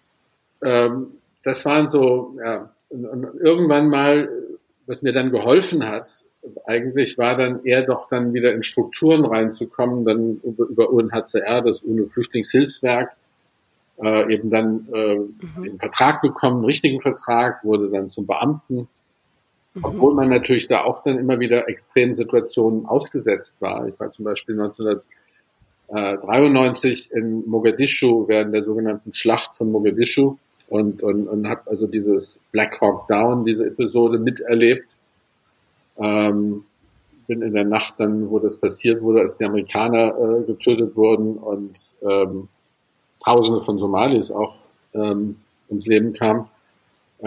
ähm, das waren so, ja, und, und irgendwann mal, was mir dann geholfen hat, eigentlich war dann eher doch dann wieder in Strukturen reinzukommen, dann über, über UNHCR, das UNO-Flüchtlingshilfswerk, äh, eben dann äh, mhm. einen Vertrag bekommen, einen richtigen Vertrag, wurde dann zum Beamten. Obwohl man natürlich da auch dann immer wieder extremen Situationen ausgesetzt war. Ich war zum Beispiel 1900 93 in Mogadischu während der sogenannten Schlacht von Mogadischu und, und, und habe also dieses Black Hawk Down, diese Episode miterlebt. Ähm, bin in der Nacht dann, wo das passiert wurde, als die Amerikaner äh, getötet wurden und ähm, Tausende von Somalis auch ähm, ums Leben kamen.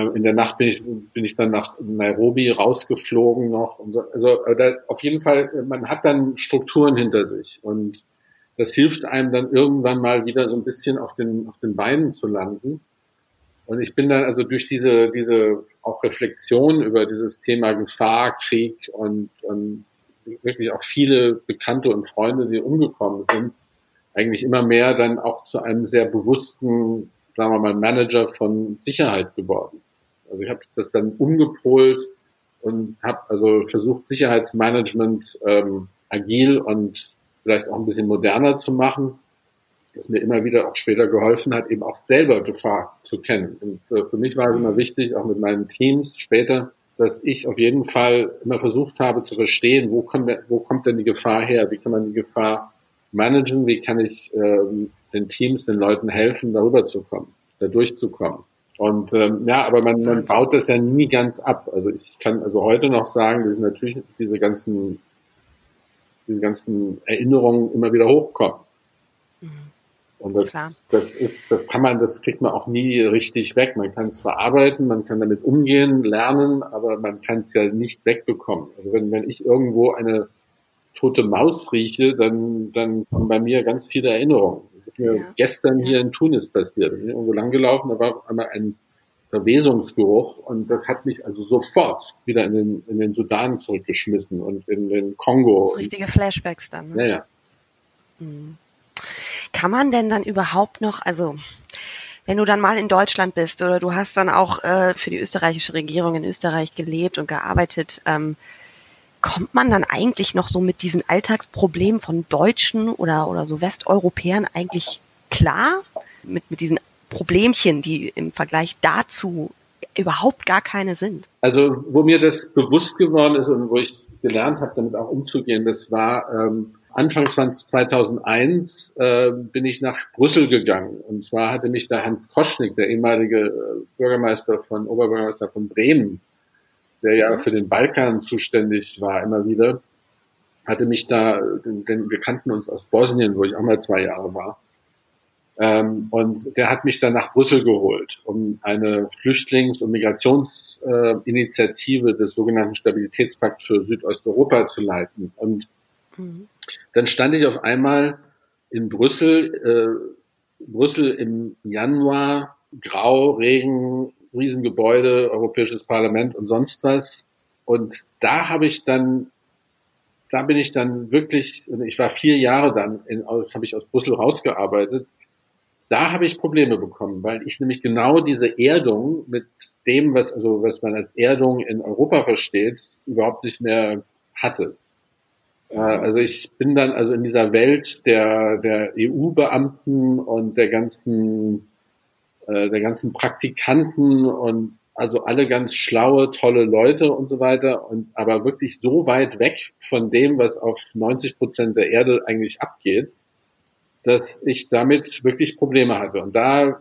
Ähm, in der Nacht bin ich, bin ich dann nach Nairobi rausgeflogen noch. So. Also äh, auf jeden Fall, man hat dann Strukturen hinter sich und das hilft einem dann irgendwann mal wieder so ein bisschen auf den, auf den Beinen zu landen. Und ich bin dann also durch diese, diese auch Reflexion über dieses Thema Gefahr, Krieg und, und wirklich auch viele Bekannte und Freunde, die umgekommen sind, eigentlich immer mehr dann auch zu einem sehr bewussten, sagen wir mal, Manager von Sicherheit geworden. Also ich habe das dann umgepolt und habe also versucht, Sicherheitsmanagement ähm, agil und vielleicht auch ein bisschen moderner zu machen, das mir immer wieder auch später geholfen hat, eben auch selber Gefahr zu kennen. Und für mich war es immer wichtig, auch mit meinen Teams später, dass ich auf jeden Fall immer versucht habe zu verstehen, wo kommt, wo kommt denn die Gefahr her? Wie kann man die Gefahr managen? Wie kann ich äh, den Teams, den Leuten helfen, darüber zu kommen, da durchzukommen? Und ähm, ja, aber man, man baut das ja nie ganz ab. Also ich kann also heute noch sagen, dass natürlich diese ganzen diese ganzen Erinnerungen immer wieder hochkommen. Mhm. Und das, das, ist, das kann man, das kriegt man auch nie richtig weg. Man kann es verarbeiten, man kann damit umgehen, lernen, aber man kann es ja nicht wegbekommen. Also wenn, wenn ich irgendwo eine tote Maus rieche, dann, dann kommen bei mir ganz viele Erinnerungen. Mir ja. gestern hier in Tunis passiert. Ich bin irgendwo langgelaufen, da war einmal ein Verwesungsgeruch und das hat mich also sofort wieder in den, in den Sudan zurückgeschmissen und in den Kongo. Das richtige Flashbacks dann. Ne? Ja, ja. Hm. Kann man denn dann überhaupt noch, also wenn du dann mal in Deutschland bist oder du hast dann auch äh, für die österreichische Regierung in Österreich gelebt und gearbeitet, ähm, kommt man dann eigentlich noch so mit diesen Alltagsproblemen von Deutschen oder, oder so Westeuropäern eigentlich klar? Mit, mit diesen Problemchen, die im Vergleich dazu überhaupt gar keine sind. Also wo mir das bewusst geworden ist und wo ich gelernt habe, damit auch umzugehen, das war ähm, Anfang 2001 äh, bin ich nach Brüssel gegangen. Und zwar hatte mich da Hans Koschnik, der ehemalige äh, Bürgermeister von, Oberbürgermeister von Bremen, der ja mhm. für den Balkan zuständig war immer wieder, hatte mich da, denn wir kannten uns aus Bosnien, wo ich auch mal zwei Jahre war, Ähm, und der hat mich dann nach Brüssel geholt, um eine Flüchtlings- und Migrationsinitiative äh, des sogenannten Stabilitätspakt für Südosteuropa zu leiten. Und mhm. dann stand ich auf einmal in Brüssel, äh, Brüssel im Januar, grau, Regen, Riesengebäude, Europäisches Parlament und sonst was. Und da habe ich dann, da bin ich dann wirklich, ich war vier Jahre dann, in, habe ich aus Brüssel rausgearbeitet. Da habe ich Probleme bekommen, weil ich nämlich genau diese Erdung mit dem, was, also was man als Erdung in Europa versteht, überhaupt nicht mehr hatte. Äh, also ich bin dann also in dieser Welt der, der EU-Beamten und der ganzen äh, der ganzen Praktikanten und also alle ganz schlaue, tolle Leute und so weiter und aber wirklich so weit weg von dem, was auf 90 Prozent der Erde eigentlich abgeht, dass ich damit wirklich Probleme hatte. Und da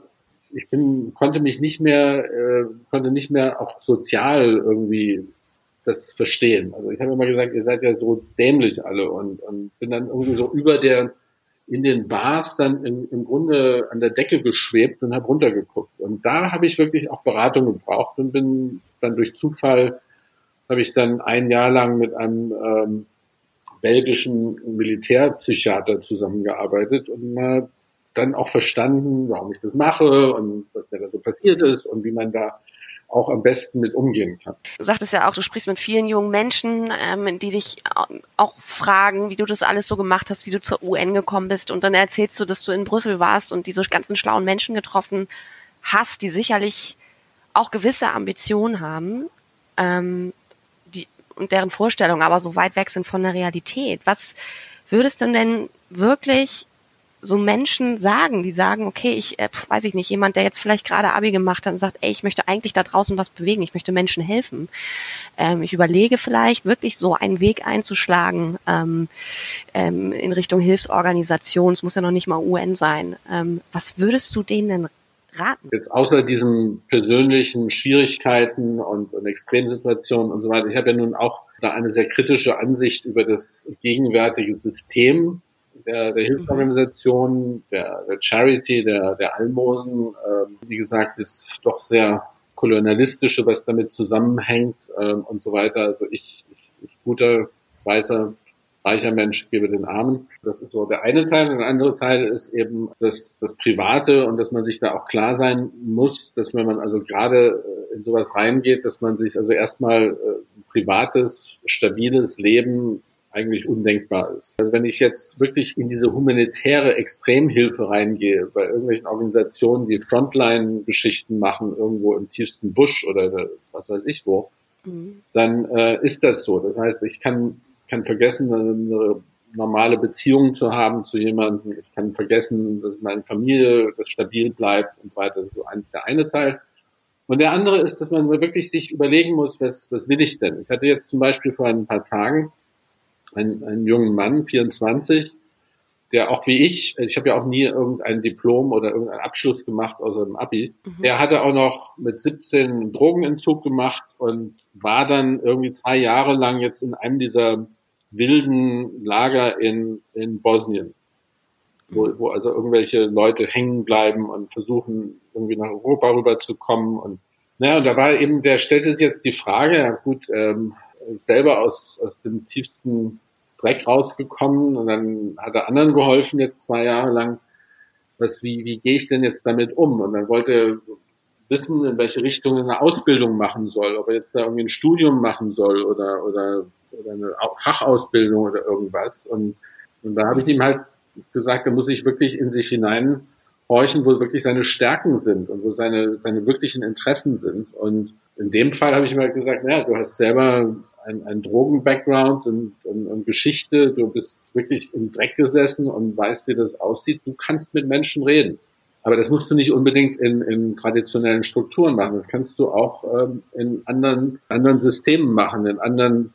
ich bin, konnte mich nicht mehr, äh, konnte nicht mehr auch sozial irgendwie das verstehen. Also ich habe immer gesagt, ihr seid ja so dämlich alle und, und bin dann irgendwie so über der in den Bars dann in, im Grunde an der Decke geschwebt und habe runtergeguckt. Und da habe ich wirklich auch Beratung gebraucht und bin dann durch Zufall, habe ich dann ein Jahr lang mit einem ähm, belgischen Militärpsychiater zusammengearbeitet und mal dann auch verstanden, warum ich das mache und was mir da so passiert ist und wie man da auch am besten mit umgehen kann. Du sagtest ja auch, du sprichst mit vielen jungen Menschen, ähm, die dich auch fragen, wie du das alles so gemacht hast, wie du zur UN gekommen bist. Und dann erzählst du, dass du in Brüssel warst und diese ganzen schlauen Menschen getroffen hast, die sicherlich auch gewisse Ambitionen haben ähm, die, und deren Vorstellungen aber so weit weg sind von der Realität. Was würdest du denn wirklich so Menschen sagen, die sagen, okay, ich äh, weiß ich nicht, jemand, der jetzt vielleicht gerade Abi gemacht hat und sagt, ey, ich möchte eigentlich da draußen was bewegen, ich möchte Menschen helfen. Ähm, ich überlege vielleicht wirklich so einen Weg einzuschlagen ähm, ähm, in Richtung Hilfsorganisation. Es muss ja noch nicht mal UN sein. Ähm, was würdest du denen denn raten? Jetzt außer diesen persönlichen Schwierigkeiten und, und Extremsituationen und so weiter. Ich habe ja nun auch da eine sehr kritische Ansicht über das gegenwärtige System der, der Hilfsorganisation, der, der Charity, der, der Almosen, ähm, wie gesagt, ist doch sehr kolonialistische, was damit zusammenhängt ähm, und so weiter. Also ich, ich, ich guter, weißer, reicher Mensch gebe den Armen. Das ist so der eine Teil. Der andere Teil ist eben das, das Private und dass man sich da auch klar sein muss, dass wenn man also gerade äh, in sowas reingeht, dass man sich also erstmal äh, privates, stabiles Leben eigentlich undenkbar ist. Also wenn ich jetzt wirklich in diese humanitäre Extremhilfe reingehe, bei irgendwelchen Organisationen, die Frontline-Geschichten machen, irgendwo im tiefsten Busch oder was weiß ich wo, mhm. dann äh, ist das so. Das heißt, ich kann, kann vergessen, eine normale Beziehung zu haben zu jemandem. Ich kann vergessen, dass meine Familie das stabil bleibt und so weiter. Das ist so ein, der eine Teil. Und der andere ist, dass man wirklich sich überlegen muss, was, was will ich denn? Ich hatte jetzt zum Beispiel vor ein paar Tagen einen, einen jungen Mann, 24, der auch wie ich, ich habe ja auch nie irgendein Diplom oder irgendeinen Abschluss gemacht außer dem Abi. Mhm. Der hatte auch noch mit 17 Drogenentzug gemacht und war dann irgendwie zwei Jahre lang jetzt in einem dieser wilden Lager in, in Bosnien, wo, wo also irgendwelche Leute hängen bleiben und versuchen irgendwie nach Europa rüberzukommen und naja, und da war eben, der stellte sich jetzt die Frage, ja gut, ähm, selber aus, aus dem tiefsten Dreck rausgekommen und dann hat er anderen geholfen jetzt zwei Jahre lang. Was, wie, wie gehe ich denn jetzt damit um? Und dann wollte wissen, in welche Richtung er eine Ausbildung machen soll, ob er jetzt da irgendwie ein Studium machen soll oder, oder, oder eine Fachausbildung oder irgendwas. Und, und da habe ich ihm halt gesagt, er muss sich wirklich in sich hineinhorchen, wo wirklich seine Stärken sind und wo seine, seine wirklichen Interessen sind. Und in dem Fall habe ich ihm halt gesagt, naja, du hast selber ein, ein Drogen-Background und, und, und Geschichte. Du bist wirklich im Dreck gesessen und weißt, wie das aussieht. Du kannst mit Menschen reden. Aber das musst du nicht unbedingt in, in traditionellen Strukturen machen. Das kannst du auch ähm, in anderen, anderen Systemen machen, in anderen,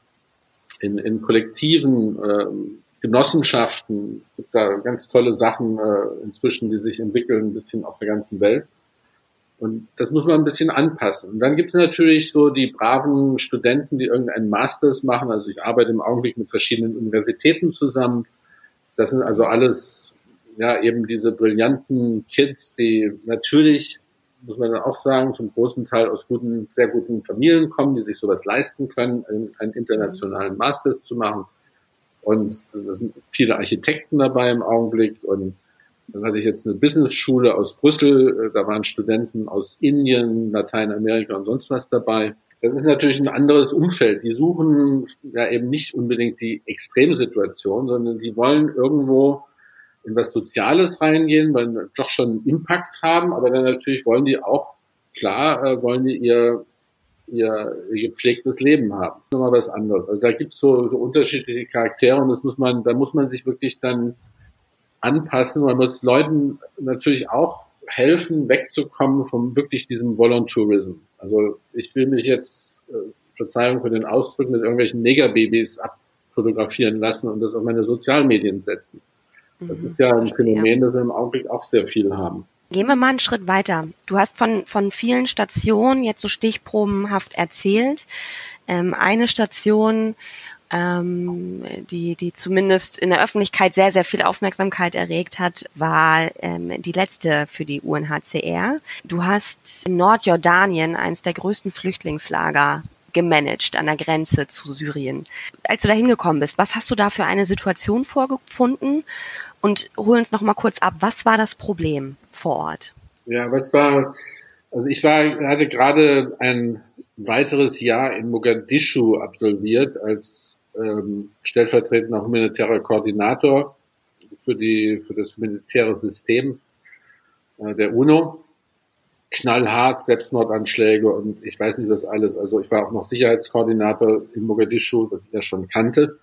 in, in kollektiven ähm, Genossenschaften. Es gibt da ganz tolle Sachen äh, inzwischen, die sich entwickeln, ein bisschen auf der ganzen Welt. Und das muss man ein bisschen anpassen. Und dann gibt es natürlich so die braven Studenten, die irgendeinen Masters machen. Also ich arbeite im Augenblick mit verschiedenen Universitäten zusammen. Das sind also alles ja eben diese brillanten Kids, die natürlich, muss man dann auch sagen, zum großen Teil aus guten, sehr guten Familien kommen, die sich sowas leisten können, einen, einen internationalen Masters zu machen. Und da sind viele Architekten dabei im Augenblick und dann hatte ich jetzt eine Business-Schule aus Brüssel, da waren Studenten aus Indien, Lateinamerika und sonst was dabei. Das ist natürlich ein anderes Umfeld. Die suchen ja eben nicht unbedingt die Extremsituation, sondern die wollen irgendwo in was Soziales reingehen, weil doch schon einen Impact haben, aber dann natürlich wollen die auch, klar, äh, wollen die ihr, ihr, gepflegtes Leben haben. Nochmal was anderes. Also da gibt es so, so unterschiedliche Charaktere und das muss man, da muss man sich wirklich dann anpassen. Man muss Leuten natürlich auch helfen, wegzukommen von wirklich diesem Voluntourism. Also ich will mich jetzt, äh, Verzeihung für den Ausdruck, mit irgendwelchen Negerbabys abfotografieren lassen und das auf meine Sozialmedien setzen. Das mhm. ist ja ein Phänomen, das wir im Augenblick auch sehr viel haben. Gehen wir mal einen Schritt weiter. Du hast von, von vielen Stationen jetzt so stichprobenhaft erzählt. Ähm, eine Station, ähm, die, die zumindest in der Öffentlichkeit sehr, sehr viel Aufmerksamkeit erregt hat, war ähm, die letzte für die UNHCR. Du hast in Nordjordanien eines der größten Flüchtlingslager gemanagt an der Grenze zu Syrien. Als du da hingekommen bist, was hast du da für eine Situation vorgefunden? Und hol uns noch mal kurz ab, was war das Problem vor Ort? Ja, was war, also ich war, hatte gerade ein weiteres Jahr in Mogadischu absolviert als ähm, stellvertretender humanitärer Koordinator für die für das humanitäre System äh, der UNO knallhart Selbstmordanschläge und ich weiß nicht was alles. Also ich war auch noch Sicherheitskoordinator in Mogadischu, das ich ja schon kannte.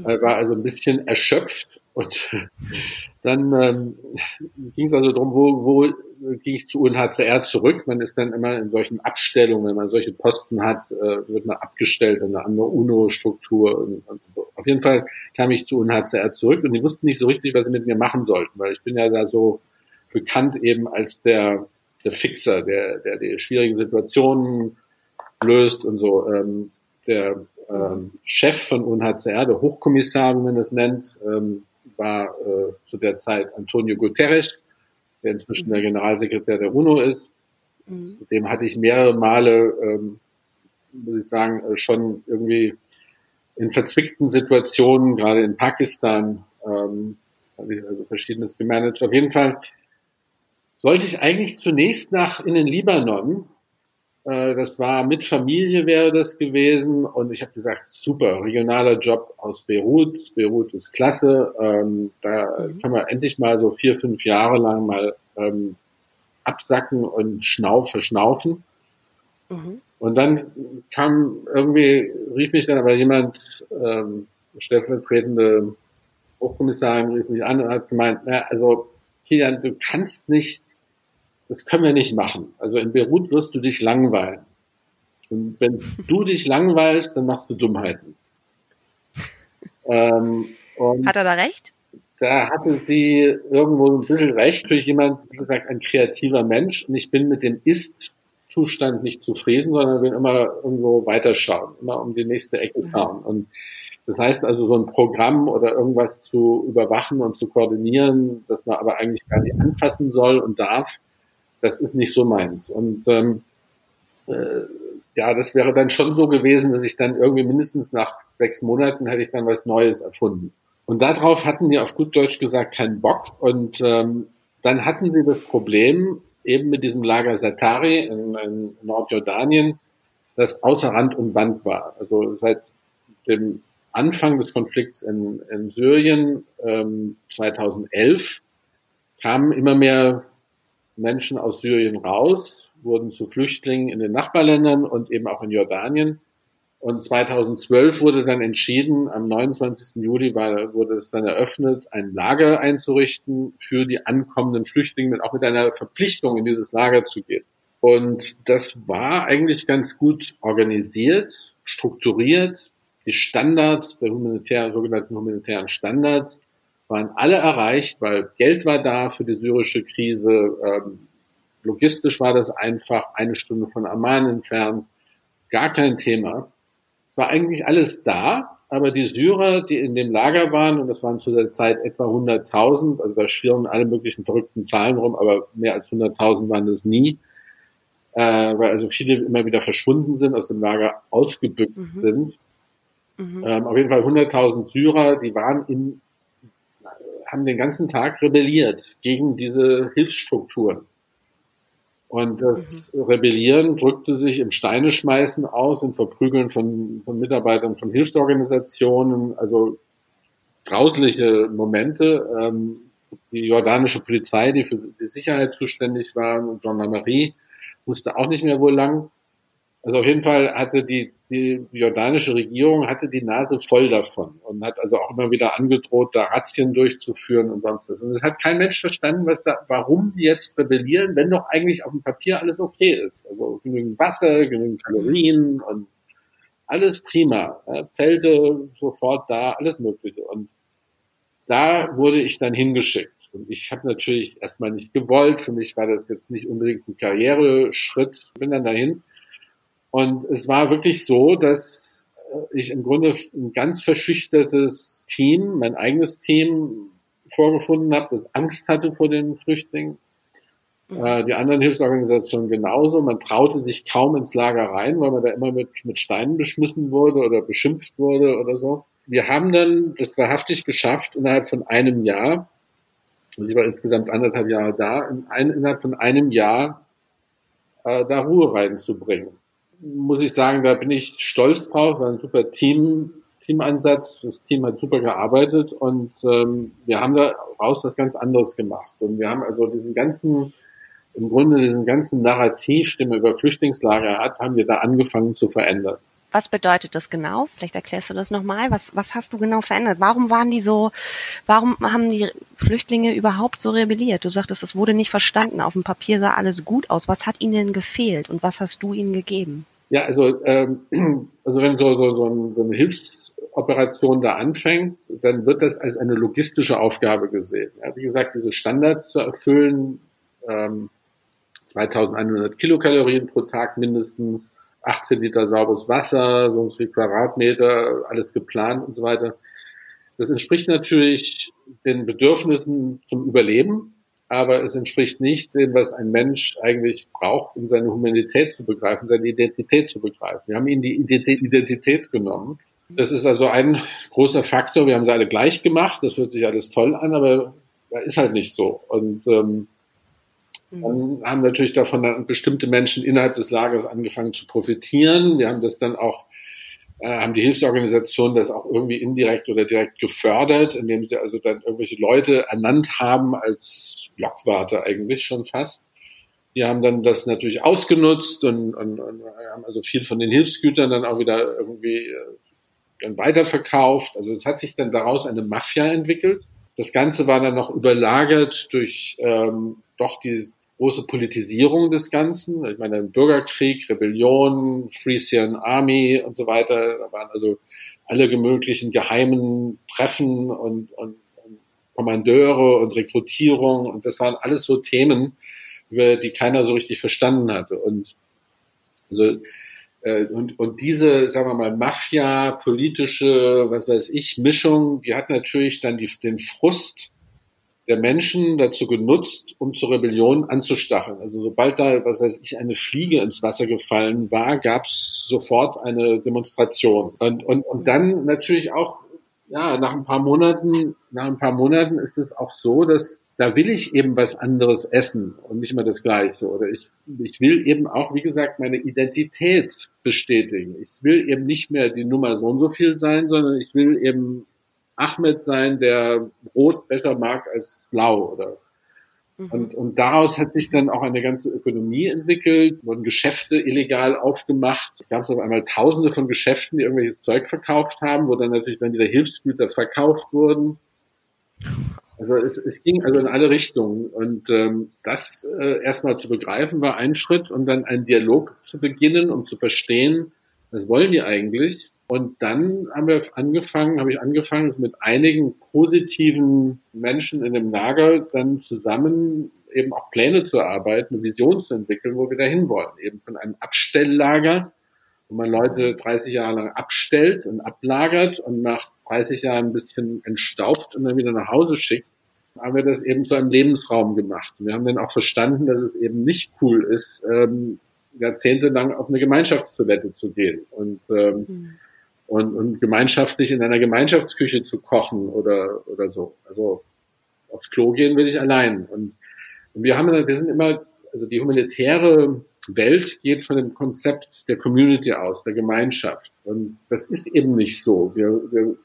Äh, war also ein bisschen erschöpft und dann ähm, ging es also darum, wo, wo ging ich zu UNHCR zurück. Man ist dann immer in solchen Abstellungen, wenn man solche Posten hat, äh, wird man abgestellt in eine andere UNO-Struktur. Auf jeden Fall kam ich zu UNHCR zurück und die wussten nicht so richtig, was sie mit mir machen sollten, weil ich bin ja da so bekannt eben als der der Fixer, der, der die schwierigen Situationen löst und so. Ähm, der ähm, Chef von UNHCR, der Hochkommissar, wie man das nennt, ähm, war äh, zu der Zeit Antonio Guterres, der inzwischen der Generalsekretär der UNO ist. Mhm. Dem hatte ich mehrere Male, ähm, muss ich sagen, äh, schon irgendwie in verzwickten Situationen, gerade in Pakistan, ähm, habe ich also verschiedenes gemanagt. Auf jeden Fall sollte ich eigentlich zunächst nach in den Libanon. Äh, das war mit Familie wäre das gewesen und ich habe gesagt, super, regionaler Job aus Beirut. Beirut ist klasse. Ähm, da mhm. kann man endlich mal so vier, fünf Jahre lang mal ähm, absacken und schnauf, verschnaufen. Mhm. Und dann kam irgendwie, rief mich dann aber jemand, ähm, stellvertretende Hochkommissarin rief mich an und hat gemeint, na, also Kilian, du kannst nicht das können wir nicht machen. Also in Beirut wirst du dich langweilen. Und wenn du dich langweilst, dann machst du Dummheiten. Ähm, Hat er da recht? Da hatte sie irgendwo ein bisschen recht. Für jemand, wie gesagt, ein kreativer Mensch. Und ich bin mit dem Ist-Zustand nicht zufrieden, sondern will immer irgendwo weiterschauen, immer um die nächste Ecke mhm. schauen. Und das heißt also, so ein Programm oder irgendwas zu überwachen und zu koordinieren, das man aber eigentlich gar nicht anfassen soll und darf, das ist nicht so meins. Und ähm, äh, ja, das wäre dann schon so gewesen, dass ich dann irgendwie mindestens nach sechs Monaten hätte ich dann was Neues erfunden. Und darauf hatten die auf gut Deutsch gesagt keinen Bock. Und ähm, dann hatten sie das Problem eben mit diesem Lager Satari in, in Nordjordanien, das außer Rand und Band war. Also seit dem Anfang des Konflikts in, in Syrien ähm, 2011 kamen immer mehr Menschen aus Syrien raus, wurden zu Flüchtlingen in den Nachbarländern und eben auch in Jordanien. Und 2012 wurde dann entschieden, am 29. Juli war, wurde es dann eröffnet, ein Lager einzurichten für die ankommenden Flüchtlinge, auch mit einer Verpflichtung in dieses Lager zu gehen. Und das war eigentlich ganz gut organisiert, strukturiert. Die Standards der humanitären, sogenannten humanitären Standards waren alle erreicht, weil Geld war da für die syrische Krise. Ähm, logistisch war das einfach eine Stunde von Amman entfernt. Gar kein Thema. Es war eigentlich alles da. aber die Syrer, die in dem Lager waren, und das waren zu der Zeit etwa 100.000, also da schwirren alle möglichen verrückten Zahlen rum, aber mehr als 100.000 waren es nie, äh, weil also viele immer wieder verschwunden sind, aus dem Lager ausgebüxt mhm. sind. Mhm. Ähm, auf jeden Fall 100.000 Syrer, die waren in, haben den ganzen Tag rebelliert gegen diese Hilfsstrukturen. Und das. Rebellieren drückte sich im Steineschmeißen aus, im Verprügeln von, von Mitarbeitern von Hilfsorganisationen, also grausliche Momente. Ähm, die jordanische Polizei, die für die Sicherheit zuständig war, und Gendarmerie, wusste auch nicht mehr, wo lang. Also auf jeden Fall hatte die die jordanische Regierung hatte die Nase voll davon und hat also auch immer wieder angedroht, da Razzien durchzuführen und sonst was. Und es hat kein Mensch verstanden, was da, warum die jetzt rebellieren, wenn doch eigentlich auf dem Papier alles okay ist. Also genügend Wasser, genügend Kalorien und alles prima. Ja, Zelte sofort da, alles Mögliche. Und da wurde ich dann hingeschickt. Und ich habe natürlich erstmal nicht gewollt. Für mich war das jetzt nicht unbedingt ein Karriereschritt. Bin dann dahin und es war wirklich so, dass äh, ich im Grunde ein ganz verschüchtertes Team, mein eigenes Team vorgefunden habe, das Angst hatte vor den Flüchtlingen. Mhm. Äh, die anderen Hilfsorganisationen genauso. Man traute sich kaum ins Lager rein, weil man da immer mit, mit Steinen beschmissen wurde oder beschimpft wurde oder so. Wir haben dann das wahrhaftig geschafft, innerhalb von einem Jahr, und ich war insgesamt anderthalb Jahre da, in ein, innerhalb von einem Jahr äh, da Ruhe reinzubringen muss ich sagen, da bin ich stolz drauf. War ein super Team, Teamansatz. Das Team hat super gearbeitet und ähm, wir haben daraus was ganz anderes gemacht. Und wir haben also diesen ganzen, im Grunde diesen ganzen Narrativ, den man über Flüchtlingslager hat, haben wir da angefangen zu verändern. Was bedeutet das genau? Vielleicht erklärst du das nochmal. Was, was hast du genau verändert? Warum waren die so, warum haben die Flüchtlinge überhaupt so rebelliert? Du sagtest, es wurde nicht verstanden. Auf dem Papier sah alles gut aus. Was hat ihnen gefehlt und was hast du ihnen gegeben? Ja, also, ähm, also wenn so, so, so eine Hilfsoperation da anfängt, dann wird das als eine logistische Aufgabe gesehen. Ja, wie gesagt, diese Standards zu erfüllen, ähm, 2100 Kilokalorien pro Tag mindestens, 18 Liter sauberes Wasser, so viel Quadratmeter, alles geplant und so weiter. Das entspricht natürlich den Bedürfnissen zum Überleben, aber es entspricht nicht dem, was ein Mensch eigentlich braucht, um seine Humanität zu begreifen, seine Identität zu begreifen. Wir haben ihnen die Identität genommen. Das ist also ein großer Faktor. Wir haben sie alle gleich gemacht. Das hört sich alles toll an, aber ist halt nicht so. Und ähm, dann haben natürlich davon bestimmte Menschen innerhalb des Lagers angefangen zu profitieren. Wir haben das dann auch, äh, haben die Hilfsorganisationen das auch irgendwie indirekt oder direkt gefördert, indem sie also dann irgendwelche Leute ernannt haben als Blockwarte eigentlich schon fast. Die haben dann das natürlich ausgenutzt und, und, und haben also viel von den Hilfsgütern dann auch wieder irgendwie äh, dann weiterverkauft. Also es hat sich dann daraus eine Mafia entwickelt. Das Ganze war dann noch überlagert durch ähm, doch die große Politisierung des Ganzen. Ich meine, Bürgerkrieg, Rebellion, Free Army und so weiter. Da waren also alle möglichen geheimen Treffen und, und, und Kommandeure und Rekrutierung. Und das waren alles so Themen, über die keiner so richtig verstanden hatte. Und, also, äh, und, und diese, sagen wir mal, Mafia, politische, was weiß ich, Mischung, die hat natürlich dann die, den Frust der Menschen dazu genutzt, um zur Rebellion anzustacheln. Also sobald da, was weiß ich, eine Fliege ins Wasser gefallen war, gab es sofort eine Demonstration. Und, und, und dann natürlich auch, ja, nach ein paar Monaten, nach ein paar Monaten ist es auch so, dass da will ich eben was anderes essen und nicht immer das Gleiche. Oder ich, ich will eben auch, wie gesagt, meine Identität bestätigen. Ich will eben nicht mehr die Nummer so und so viel sein, sondern ich will eben Ahmed sein, der Rot besser mag als Blau oder mhm. und, und daraus hat sich dann auch eine ganze Ökonomie entwickelt, wurden Geschäfte illegal aufgemacht. Es gab auf einmal tausende von Geschäften, die irgendwelches Zeug verkauft haben, wo dann natürlich dann wieder Hilfsgüter verkauft wurden. Also es, es ging also in alle Richtungen. Und ähm, das äh, erstmal zu begreifen war ein Schritt und dann einen Dialog zu beginnen, um zu verstehen, was wollen die eigentlich? Und dann haben wir angefangen, habe ich angefangen, mit einigen positiven Menschen in dem Lager dann zusammen eben auch Pläne zu erarbeiten, eine Vision zu entwickeln, wo wir dahin wollen. Eben von einem Abstelllager wo man Leute 30 Jahre lang abstellt und ablagert und nach 30 Jahren ein bisschen entstaubt und dann wieder nach Hause schickt, haben wir das eben zu einem Lebensraum gemacht. wir haben dann auch verstanden, dass es eben nicht cool ist, ähm, jahrzehntelang auf eine Gemeinschaftstoilette zu gehen und, ähm, mhm. Und, und gemeinschaftlich in einer Gemeinschaftsküche zu kochen oder, oder so. Also aufs Klo gehen will ich allein. Und, und wir haben, wir sind immer, also die humanitäre Welt geht von dem Konzept der Community aus, der Gemeinschaft. Und das ist eben nicht so. Wir, wir,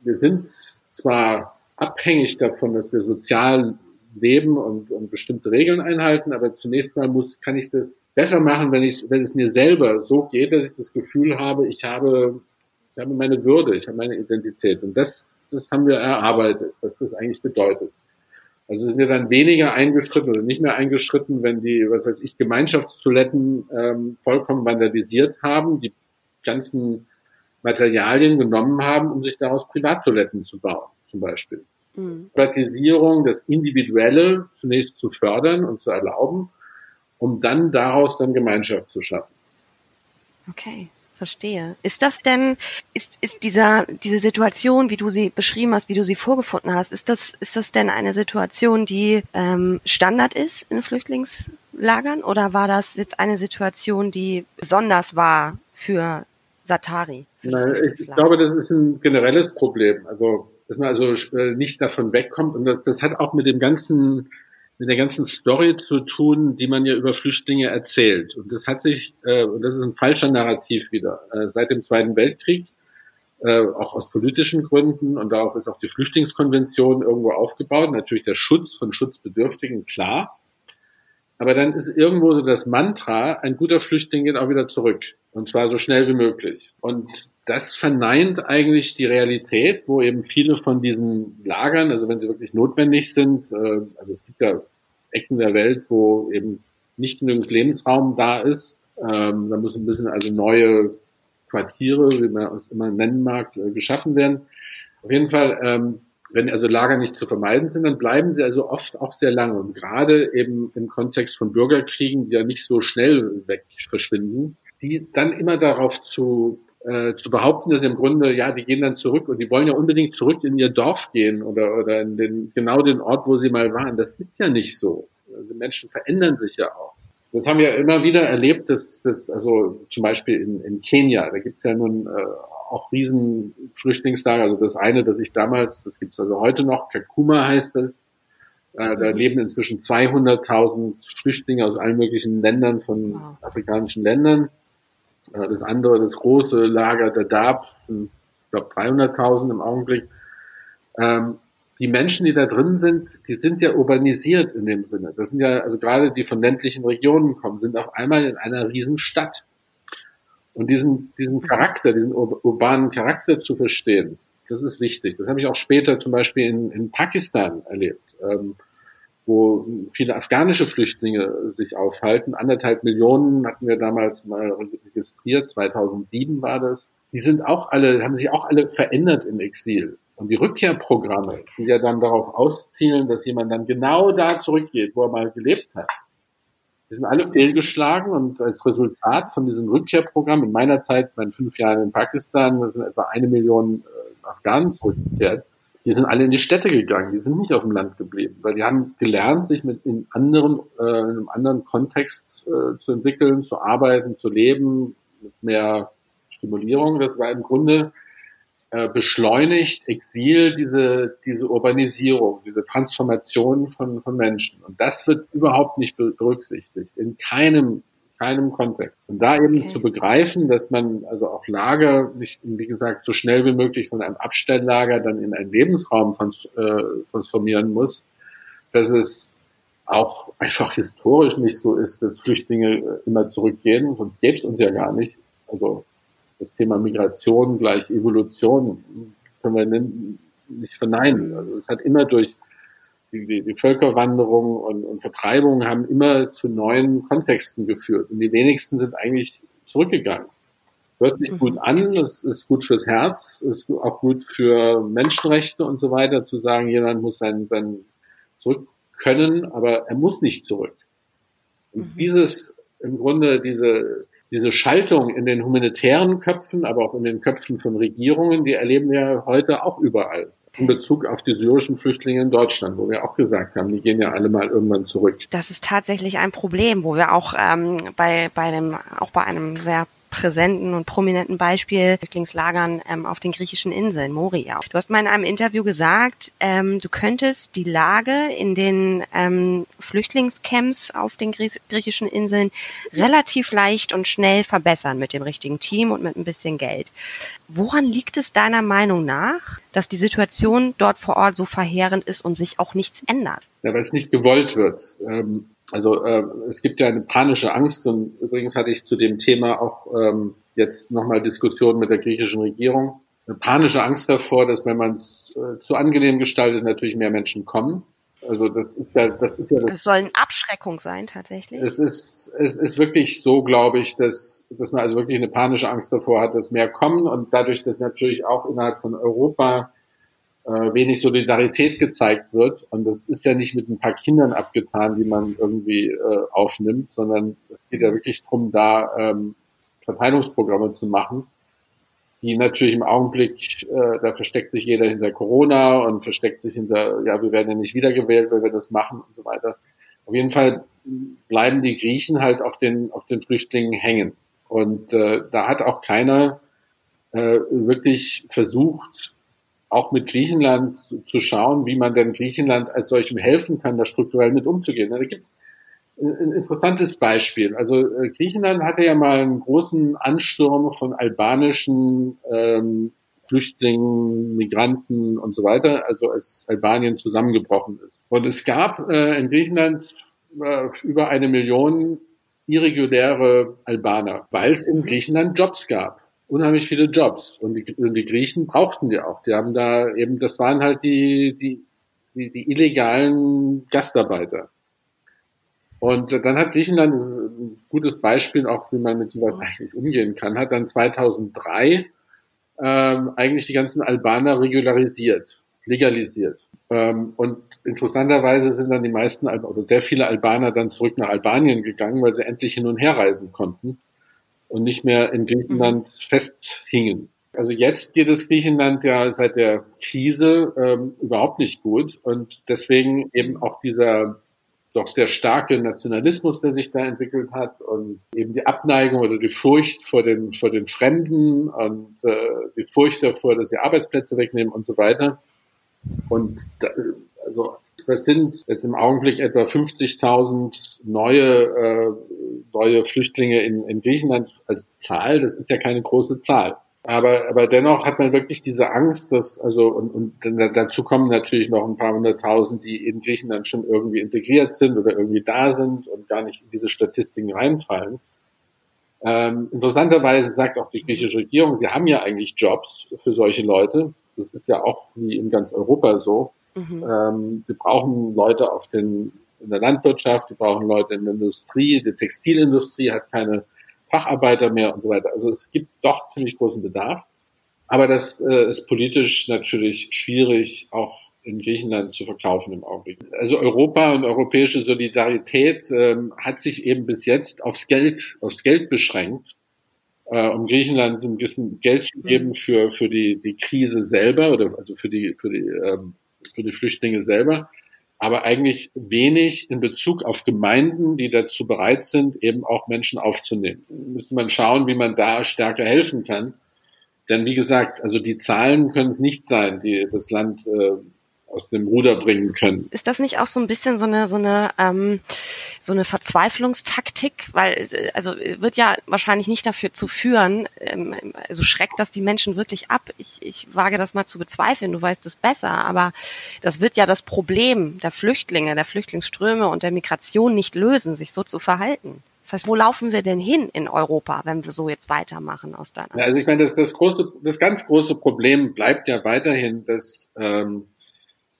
wir sind zwar abhängig davon, dass wir sozial leben und, und bestimmte Regeln einhalten, aber zunächst mal muss, kann ich das besser machen, wenn ich, wenn es mir selber so geht, dass ich das Gefühl habe, ich habe, ich habe meine Würde, ich habe meine Identität. Und das, das haben wir erarbeitet, was das eigentlich bedeutet. Also sind wir dann weniger eingeschritten oder nicht mehr eingeschritten, wenn die, was weiß ich, Gemeinschaftstoiletten ähm, vollkommen vandalisiert haben, die ganzen Materialien genommen haben, um sich daraus Privattoiletten zu bauen, zum Beispiel. Mhm. Privatisierung, das Individuelle zunächst zu fördern und zu erlauben, um dann daraus dann Gemeinschaft zu schaffen. Okay. Verstehe. Ist das denn, ist, ist dieser, diese Situation, wie du sie beschrieben hast, wie du sie vorgefunden hast, ist das, ist das denn eine Situation, die ähm, Standard ist in Flüchtlingslagern oder war das jetzt eine Situation, die besonders war für Satari? Für Nein, ich glaube, das ist ein generelles Problem. Also, dass man also äh, nicht davon wegkommt und das, das hat auch mit dem ganzen mit der ganzen Story zu tun, die man ja über Flüchtlinge erzählt. Und das hat sich, äh, und das ist ein falscher Narrativ wieder, äh, seit dem Zweiten Weltkrieg, äh, auch aus politischen Gründen, und darauf ist auch die Flüchtlingskonvention irgendwo aufgebaut, natürlich der Schutz von Schutzbedürftigen, klar. Aber dann ist irgendwo so das Mantra, ein guter Flüchtling geht auch wieder zurück. Und zwar so schnell wie möglich. Und das verneint eigentlich die Realität, wo eben viele von diesen Lagern, also wenn sie wirklich notwendig sind, äh, also es gibt ja Ecken der Welt, wo eben nicht genügend Lebensraum da ist. Ähm, da muss ein bisschen also neue Quartiere, wie man es immer nennen mag, äh, geschaffen werden. Auf jeden Fall, ähm, wenn also Lager nicht zu vermeiden sind, dann bleiben sie also oft auch sehr lange. Und gerade eben im Kontext von Bürgerkriegen, die ja nicht so schnell weg verschwinden, die dann immer darauf zu äh, zu behaupten, dass im Grunde, ja, die gehen dann zurück und die wollen ja unbedingt zurück in ihr Dorf gehen oder, oder in den, genau den Ort, wo sie mal waren. Das ist ja nicht so. Die Menschen verändern sich ja auch. Das haben wir immer wieder erlebt, dass, dass also zum Beispiel in, in Kenia, da gibt's ja nun äh, auch riesen Flüchtlingslager. Also das eine, das ich damals, das gibt's also heute noch, Kakuma heißt das. Äh, da leben inzwischen 200.000 Flüchtlinge aus allen möglichen Ländern von wow. afrikanischen Ländern. Äh, das andere, das große Lager der DAB, ich glaube 300.000 im Augenblick. Ähm, die Menschen, die da drin sind, die sind ja urbanisiert in dem Sinne. Das sind ja, also gerade die von ländlichen Regionen kommen, sind auf einmal in einer riesen Stadt. Und diesen, diesen Charakter, diesen urbanen Charakter zu verstehen, das ist wichtig. Das habe ich auch später zum Beispiel in, in Pakistan erlebt. Ähm, wo viele afghanische Flüchtlinge sich aufhalten. Anderthalb Millionen hatten wir damals mal registriert, 2007 war das. Die sind auch alle, haben sich auch alle verändert im Exil. Und die Rückkehrprogramme, die ja dann darauf auszielen, dass jemand dann genau da zurückgeht, wo er mal gelebt hat. Die sind alle fehlgeschlagen und als Resultat von diesem Rückkehrprogramm, in meiner Zeit, meinen fünf Jahren in Pakistan, sind etwa eine Million äh, Afghanen zurückgekehrt die sind alle in die Städte gegangen, die sind nicht auf dem Land geblieben, weil die haben gelernt, sich mit in anderen, äh, in einem anderen Kontext äh, zu entwickeln, zu arbeiten, zu leben, mit mehr Stimulierung. Das war im Grunde äh, beschleunigt Exil diese, diese Urbanisierung, diese Transformation von, von Menschen. Und das wird überhaupt nicht berücksichtigt. In keinem keinem Kontext. Und da eben okay. zu begreifen, dass man also auch Lager nicht, wie gesagt, so schnell wie möglich von einem Abstelllager dann in einen Lebensraum trans äh, transformieren muss, dass es auch einfach historisch nicht so ist, dass Flüchtlinge immer zurückgehen, sonst gäbe es uns ja gar nicht. Also das Thema Migration gleich Evolution können wir nicht verneinen. Also es hat immer durch die, die Völkerwanderung und, und Vertreibung haben immer zu neuen Kontexten geführt. Und die wenigsten sind eigentlich zurückgegangen. Hört sich gut an, es ist gut fürs Herz, ist auch gut für Menschenrechte und so weiter, zu sagen, jemand muss sein, sein zurück können, aber er muss nicht zurück. Und mhm. dieses, im Grunde, diese, diese Schaltung in den humanitären Köpfen, aber auch in den Köpfen von Regierungen, die erleben wir heute auch überall. In Bezug auf die syrischen Flüchtlinge in Deutschland, wo wir auch gesagt haben, die gehen ja alle mal irgendwann zurück. Das ist tatsächlich ein Problem, wo wir auch ähm, bei, bei dem, auch bei einem sehr präsenten und prominenten Beispiel Flüchtlingslagern ähm, auf den griechischen Inseln, Moria. Du hast mal in einem Interview gesagt, ähm, du könntest die Lage in den ähm, Flüchtlingscamps auf den griechischen Inseln relativ leicht und schnell verbessern mit dem richtigen Team und mit ein bisschen Geld. Woran liegt es deiner Meinung nach, dass die Situation dort vor Ort so verheerend ist und sich auch nichts ändert? Ja, weil es nicht gewollt wird. Ähm, also äh, es gibt ja eine panische Angst und übrigens hatte ich zu dem Thema auch ähm, jetzt nochmal Diskussionen mit der griechischen Regierung. Eine panische Angst davor, dass wenn man es äh, zu angenehm gestaltet, natürlich mehr Menschen kommen. Also das ist ja, das ist ja. Das, es soll eine Abschreckung sein tatsächlich. Es ist, es ist wirklich so, glaube ich, dass, dass man also wirklich eine panische Angst davor hat, dass mehr kommen und dadurch, dass natürlich auch innerhalb von Europa wenig Solidarität gezeigt wird. Und das ist ja nicht mit ein paar Kindern abgetan, die man irgendwie äh, aufnimmt, sondern es geht ja wirklich darum, da ähm, Verteilungsprogramme zu machen, die natürlich im Augenblick, äh, da versteckt sich jeder hinter Corona und versteckt sich hinter, ja, wir werden ja nicht wiedergewählt, wenn wir das machen und so weiter. Auf jeden Fall bleiben die Griechen halt auf den, auf den Flüchtlingen hängen. Und äh, da hat auch keiner äh, wirklich versucht, auch mit Griechenland zu schauen, wie man denn Griechenland als solchem helfen kann, da strukturell mit umzugehen. Da gibt's ein interessantes Beispiel. Also äh, Griechenland hatte ja mal einen großen Ansturm von albanischen ähm, Flüchtlingen, Migranten und so weiter, also als Albanien zusammengebrochen ist. Und es gab äh, in Griechenland äh, über eine Million irreguläre Albaner, weil es in Griechenland Jobs gab unheimlich viele Jobs. Und die, und die Griechen brauchten die auch. Die haben da eben, das waren halt die, die, die, die illegalen Gastarbeiter. Und dann hat Griechenland, ein gutes Beispiel auch, wie man mit sowas eigentlich umgehen kann, hat dann 2003 ähm, eigentlich die ganzen Albaner regularisiert, legalisiert. Ähm, und interessanterweise sind dann die meisten, oder sehr viele Albaner dann zurück nach Albanien gegangen, weil sie endlich hin und her reisen konnten und nicht mehr in Griechenland mhm. festhingen. Also jetzt geht es Griechenland ja seit der Krise ähm, überhaupt nicht gut und deswegen eben auch dieser doch sehr starke Nationalismus, der sich da entwickelt hat und eben die Abneigung oder die Furcht vor den, vor den Fremden und äh, die Furcht davor, dass sie Arbeitsplätze wegnehmen und so weiter. Und da, also das sind jetzt im Augenblick etwa 50.000 neue, äh, neue Flüchtlinge in, in Griechenland als Zahl. Das ist ja keine große Zahl. Aber, aber dennoch hat man wirklich diese Angst, dass, also, und, und dazu kommen natürlich noch ein paar hunderttausend, die in Griechenland schon irgendwie integriert sind oder irgendwie da sind und gar nicht in diese Statistiken reinfallen. Ähm, interessanterweise sagt auch die griechische Regierung, sie haben ja eigentlich Jobs für solche Leute. Das ist ja auch wie in ganz Europa so. Mhm. Ähm, wir brauchen Leute auf den, in der Landwirtschaft, wir brauchen Leute in der Industrie, die Textilindustrie hat keine Facharbeiter mehr und so weiter. Also es gibt doch ziemlich großen Bedarf. Aber das äh, ist politisch natürlich schwierig, auch in Griechenland zu verkaufen im Augenblick. Also Europa und europäische Solidarität ähm, hat sich eben bis jetzt aufs Geld, aufs Geld beschränkt, äh, um Griechenland ein bisschen Geld zu geben für für die die Krise selber oder also für die für die ähm, für die Flüchtlinge selber, aber eigentlich wenig in Bezug auf Gemeinden, die dazu bereit sind, eben auch Menschen aufzunehmen. Müsste man schauen, wie man da stärker helfen kann. Denn wie gesagt, also die Zahlen können es nicht sein, die das Land äh, aus dem Ruder bringen können. Ist das nicht auch so ein bisschen so eine so eine ähm, so eine Verzweiflungstaktik, weil also wird ja wahrscheinlich nicht dafür zu führen, ähm, also schreckt das die Menschen wirklich ab. Ich, ich wage das mal zu bezweifeln. Du weißt es besser, aber das wird ja das Problem der Flüchtlinge, der Flüchtlingsströme und der Migration nicht lösen, sich so zu verhalten. Das heißt, wo laufen wir denn hin in Europa, wenn wir so jetzt weitermachen aus deiner ja, Also ich meine, das, das große, das ganz große Problem bleibt ja weiterhin, dass ähm,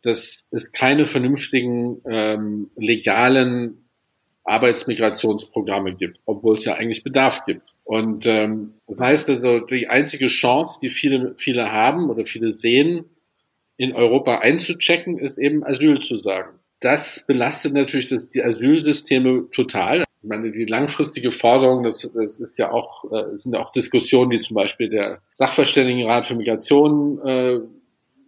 dass es keine vernünftigen ähm, legalen Arbeitsmigrationsprogramme gibt, obwohl es ja eigentlich Bedarf gibt. Und ähm, das heißt also, die einzige Chance, die viele, viele haben oder viele sehen, in Europa einzuchecken, ist eben Asyl zu sagen. Das belastet natürlich das, die Asylsysteme total. Ich meine, die langfristige Forderung, das, das ist ja auch, äh, sind ja auch Diskussionen, die zum Beispiel der Sachverständigenrat für Migration äh,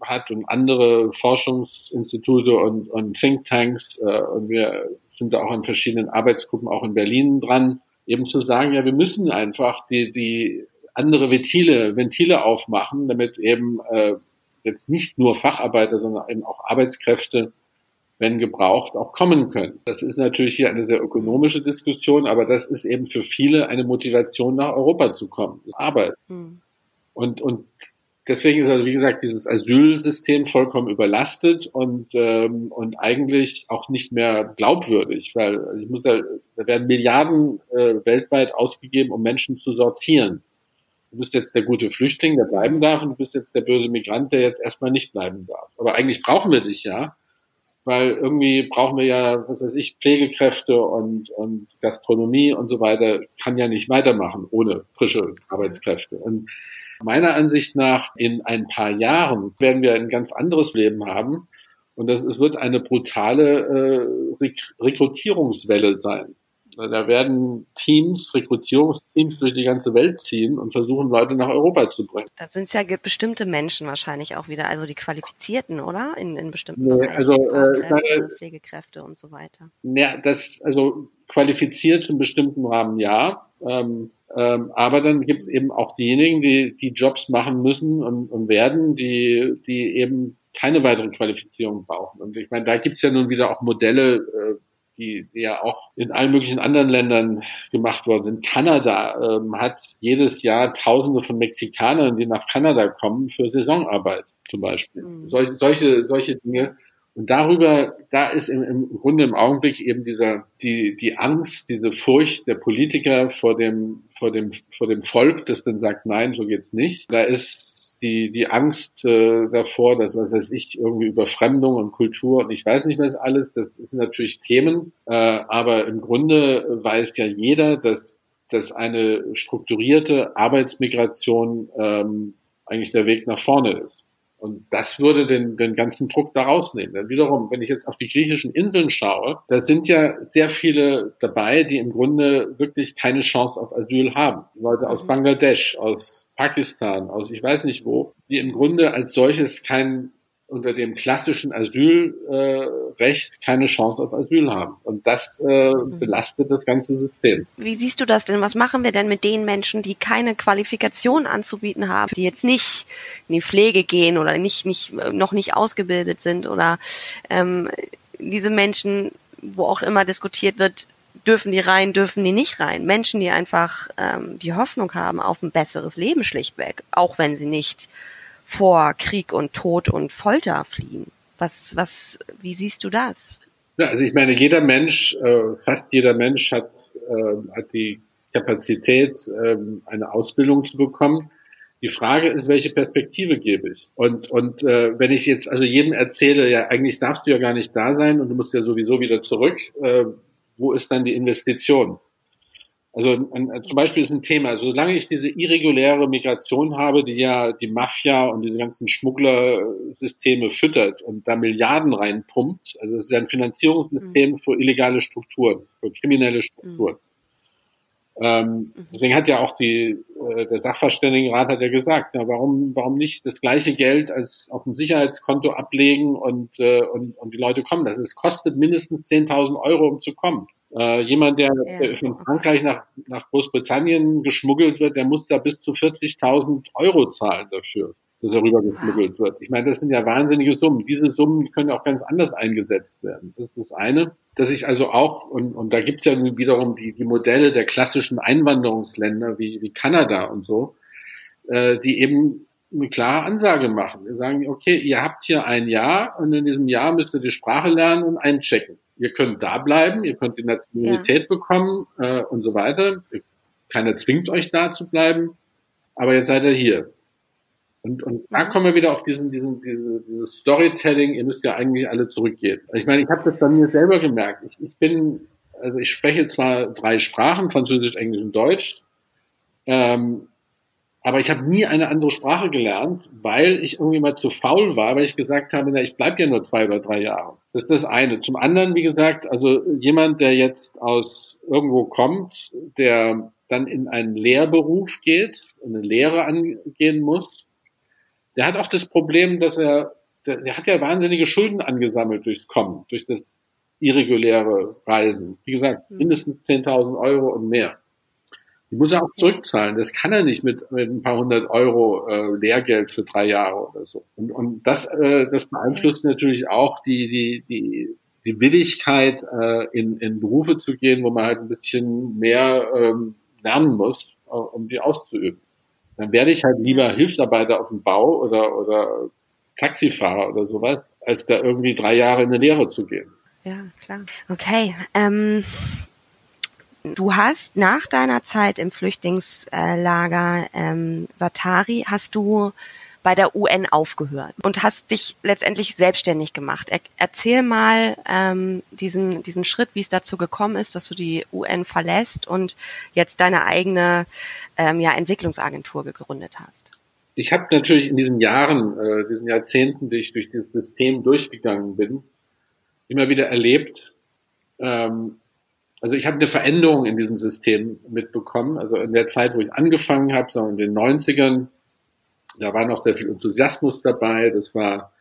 hat und andere Forschungsinstitute und, und Thinktanks. Äh, und wir sind da auch in verschiedenen Arbeitsgruppen, auch in Berlin dran, eben zu sagen, ja, wir müssen einfach die, die andere Ventile, Ventile aufmachen, damit eben äh, jetzt nicht nur Facharbeiter, sondern eben auch Arbeitskräfte, wenn gebraucht, auch kommen können. Das ist natürlich hier eine sehr ökonomische Diskussion, aber das ist eben für viele eine Motivation, nach Europa zu kommen. Arbeit. Hm. Und, und deswegen ist also, wie gesagt, dieses Asylsystem vollkommen überlastet und, ähm, und eigentlich auch nicht mehr glaubwürdig, weil ich muss da, da werden Milliarden äh, weltweit ausgegeben, um Menschen zu sortieren. Du bist jetzt der gute Flüchtling, der bleiben darf, und du bist jetzt der böse Migrant, der jetzt erstmal nicht bleiben darf. Aber eigentlich brauchen wir dich ja, weil irgendwie brauchen wir ja, was weiß ich, Pflegekräfte und, und Gastronomie und so weiter, kann ja nicht weitermachen ohne frische Arbeitskräfte. Und Meiner Ansicht nach, in ein paar Jahren werden wir ein ganz anderes Leben haben. Und das, es wird eine brutale äh, Rekrutierungswelle sein. Da werden Teams, Rekrutierungsteams durch die ganze Welt ziehen und versuchen, Leute nach Europa zu bringen. Da sind es ja bestimmte Menschen wahrscheinlich auch wieder, also die Qualifizierten, oder? In, in bestimmten nee, Bereichen, also, äh, Pflegekräfte und so weiter. Ja, das, also qualifiziert in bestimmten Rahmen ja. Ähm, ähm, aber dann gibt es eben auch diejenigen, die die Jobs machen müssen und, und werden, die, die eben keine weitere Qualifizierung brauchen. Und ich meine, da gibt es ja nun wieder auch Modelle, äh, die, die ja auch in allen möglichen anderen Ländern gemacht worden sind. Kanada ähm, hat jedes Jahr Tausende von Mexikanern, die nach Kanada kommen für Saisonarbeit zum Beispiel. Mhm. Solche, solche, solche Dinge und darüber, da ist im, im Grunde im Augenblick eben dieser, die, die Angst, diese Furcht der Politiker vor dem, vor dem, vor dem Volk, das dann sagt, nein, so geht's nicht. Da ist die, die Angst äh, davor, dass, was weiß ich, irgendwie Überfremdung und Kultur und ich weiß nicht was alles, das sind natürlich Themen, äh, aber im Grunde weiß ja jeder, dass, dass eine strukturierte Arbeitsmigration ähm, eigentlich der Weg nach vorne ist. Und das würde den, den ganzen Druck da rausnehmen. Denn wiederum, wenn ich jetzt auf die griechischen Inseln schaue, da sind ja sehr viele dabei, die im Grunde wirklich keine Chance auf Asyl haben. Leute aus mhm. Bangladesch, aus Pakistan, aus ich weiß nicht wo, die im Grunde als solches kein unter dem klassischen Asylrecht äh, keine Chance auf Asyl haben. Und das äh, mhm. belastet das ganze System. Wie siehst du das denn? Was machen wir denn mit den Menschen, die keine Qualifikation anzubieten haben, die jetzt nicht in die Pflege gehen oder nicht, nicht, noch nicht ausgebildet sind oder ähm, diese Menschen, wo auch immer diskutiert wird, dürfen die rein, dürfen die nicht rein. Menschen, die einfach ähm, die Hoffnung haben auf ein besseres Leben schlichtweg, auch wenn sie nicht vor Krieg und Tod und Folter fliehen. Was, was, wie siehst du das? Ja, also ich meine, jeder Mensch, äh, fast jeder Mensch hat, äh, hat die Kapazität, äh, eine Ausbildung zu bekommen. Die Frage ist, welche Perspektive gebe ich? Und, und äh, wenn ich jetzt also jedem erzähle, ja, eigentlich darfst du ja gar nicht da sein und du musst ja sowieso wieder zurück, äh, wo ist dann die Investition? Also ein, zum Beispiel ist ein Thema, also solange ich diese irreguläre Migration habe, die ja die Mafia und diese ganzen Schmugglersysteme füttert und da Milliarden reinpumpt, also es ist ein Finanzierungssystem mhm. für illegale Strukturen, für kriminelle Strukturen. Mhm. Ähm, deswegen hat ja auch die, äh, der Sachverständigenrat hat ja gesagt, na, warum, warum nicht das gleiche Geld als auf dem Sicherheitskonto ablegen und, äh, und, und die Leute kommen. Das es kostet mindestens 10.000 Euro, um zu kommen. Äh, jemand, der, ja. von Frankreich nach, nach Großbritannien geschmuggelt wird, der muss da bis zu 40.000 Euro zahlen dafür, dass er rüber geschmuggelt wird. Ich meine, das sind ja wahnsinnige Summen. Diese Summen können auch ganz anders eingesetzt werden. Das ist das eine. Dass ich also auch, und, und da gibt's ja wiederum die, die Modelle der klassischen Einwanderungsländer wie, wie Kanada und so, äh, die eben eine klare Ansage machen. Wir sagen, okay, ihr habt hier ein Jahr und in diesem Jahr müsst ihr die Sprache lernen und einchecken ihr könnt da bleiben, ihr könnt die Nationalität ja. bekommen äh, und so weiter. Keiner zwingt euch da zu bleiben, aber jetzt seid ihr hier. Und, und da kommen wir wieder auf diesen, diesen, diese, dieses Storytelling, ihr müsst ja eigentlich alle zurückgehen. Ich meine, ich habe das bei mir selber gemerkt. Ich, ich bin, also ich spreche zwar drei Sprachen, Französisch, Englisch und Deutsch. Ähm, Aber ich habe nie eine andere Sprache gelernt, weil ich irgendwie mal zu faul war, weil ich gesagt habe, na, ich bleib ja nur zwei oder drei Jahre. Das ist das eine. Zum anderen, wie gesagt, also jemand, der jetzt aus irgendwo kommt, der dann in einen Lehrberuf geht, eine Lehre angehen muss, der hat auch das Problem, dass er, der, der hat ja wahnsinnige Schulden angesammelt durchs Kommen, durch das irreguläre Reisen. Wie gesagt, hm. mindestens 10.000 Euro und mehr. Die muss er auch zurückzahlen. Das kann er nicht mit, mit ein paar hundert Euro äh, Lehrgeld für drei Jahre oder so. Und, und das, äh, das beeinflusst natürlich auch die, die, die, die Willigkeit, äh, in, in Berufe zu gehen, wo man halt ein bisschen mehr ähm, lernen muss, äh, um die auszuüben. Dann werde ich halt lieber Hilfsarbeiter auf dem Bau oder, oder Taxifahrer oder sowas, als da irgendwie drei Jahre in eine Lehre zu gehen. Ja, klar. Okay. Ähm, Du hast nach deiner Zeit im Flüchtlingslager ähm, Satari, hast du bei der UN aufgehört und hast dich letztendlich selbstständig gemacht. Er, erzähl mal ähm, diesen, diesen Schritt, wie es dazu gekommen ist, dass du die UN verlässt und jetzt deine eigene ähm, ja, Entwicklungsagentur gegründet hast. Ich habe natürlich in diesen Jahren, äh, diesen Jahrzehnten, die ich durch dieses System durchgegangen bin, immer wieder erlebt, ähm, also ich habe eine Veränderung in diesem System mitbekommen. Also in der Zeit, wo ich angefangen habe, so in den 90ern, da war noch sehr viel Enthusiasmus dabei. Das war,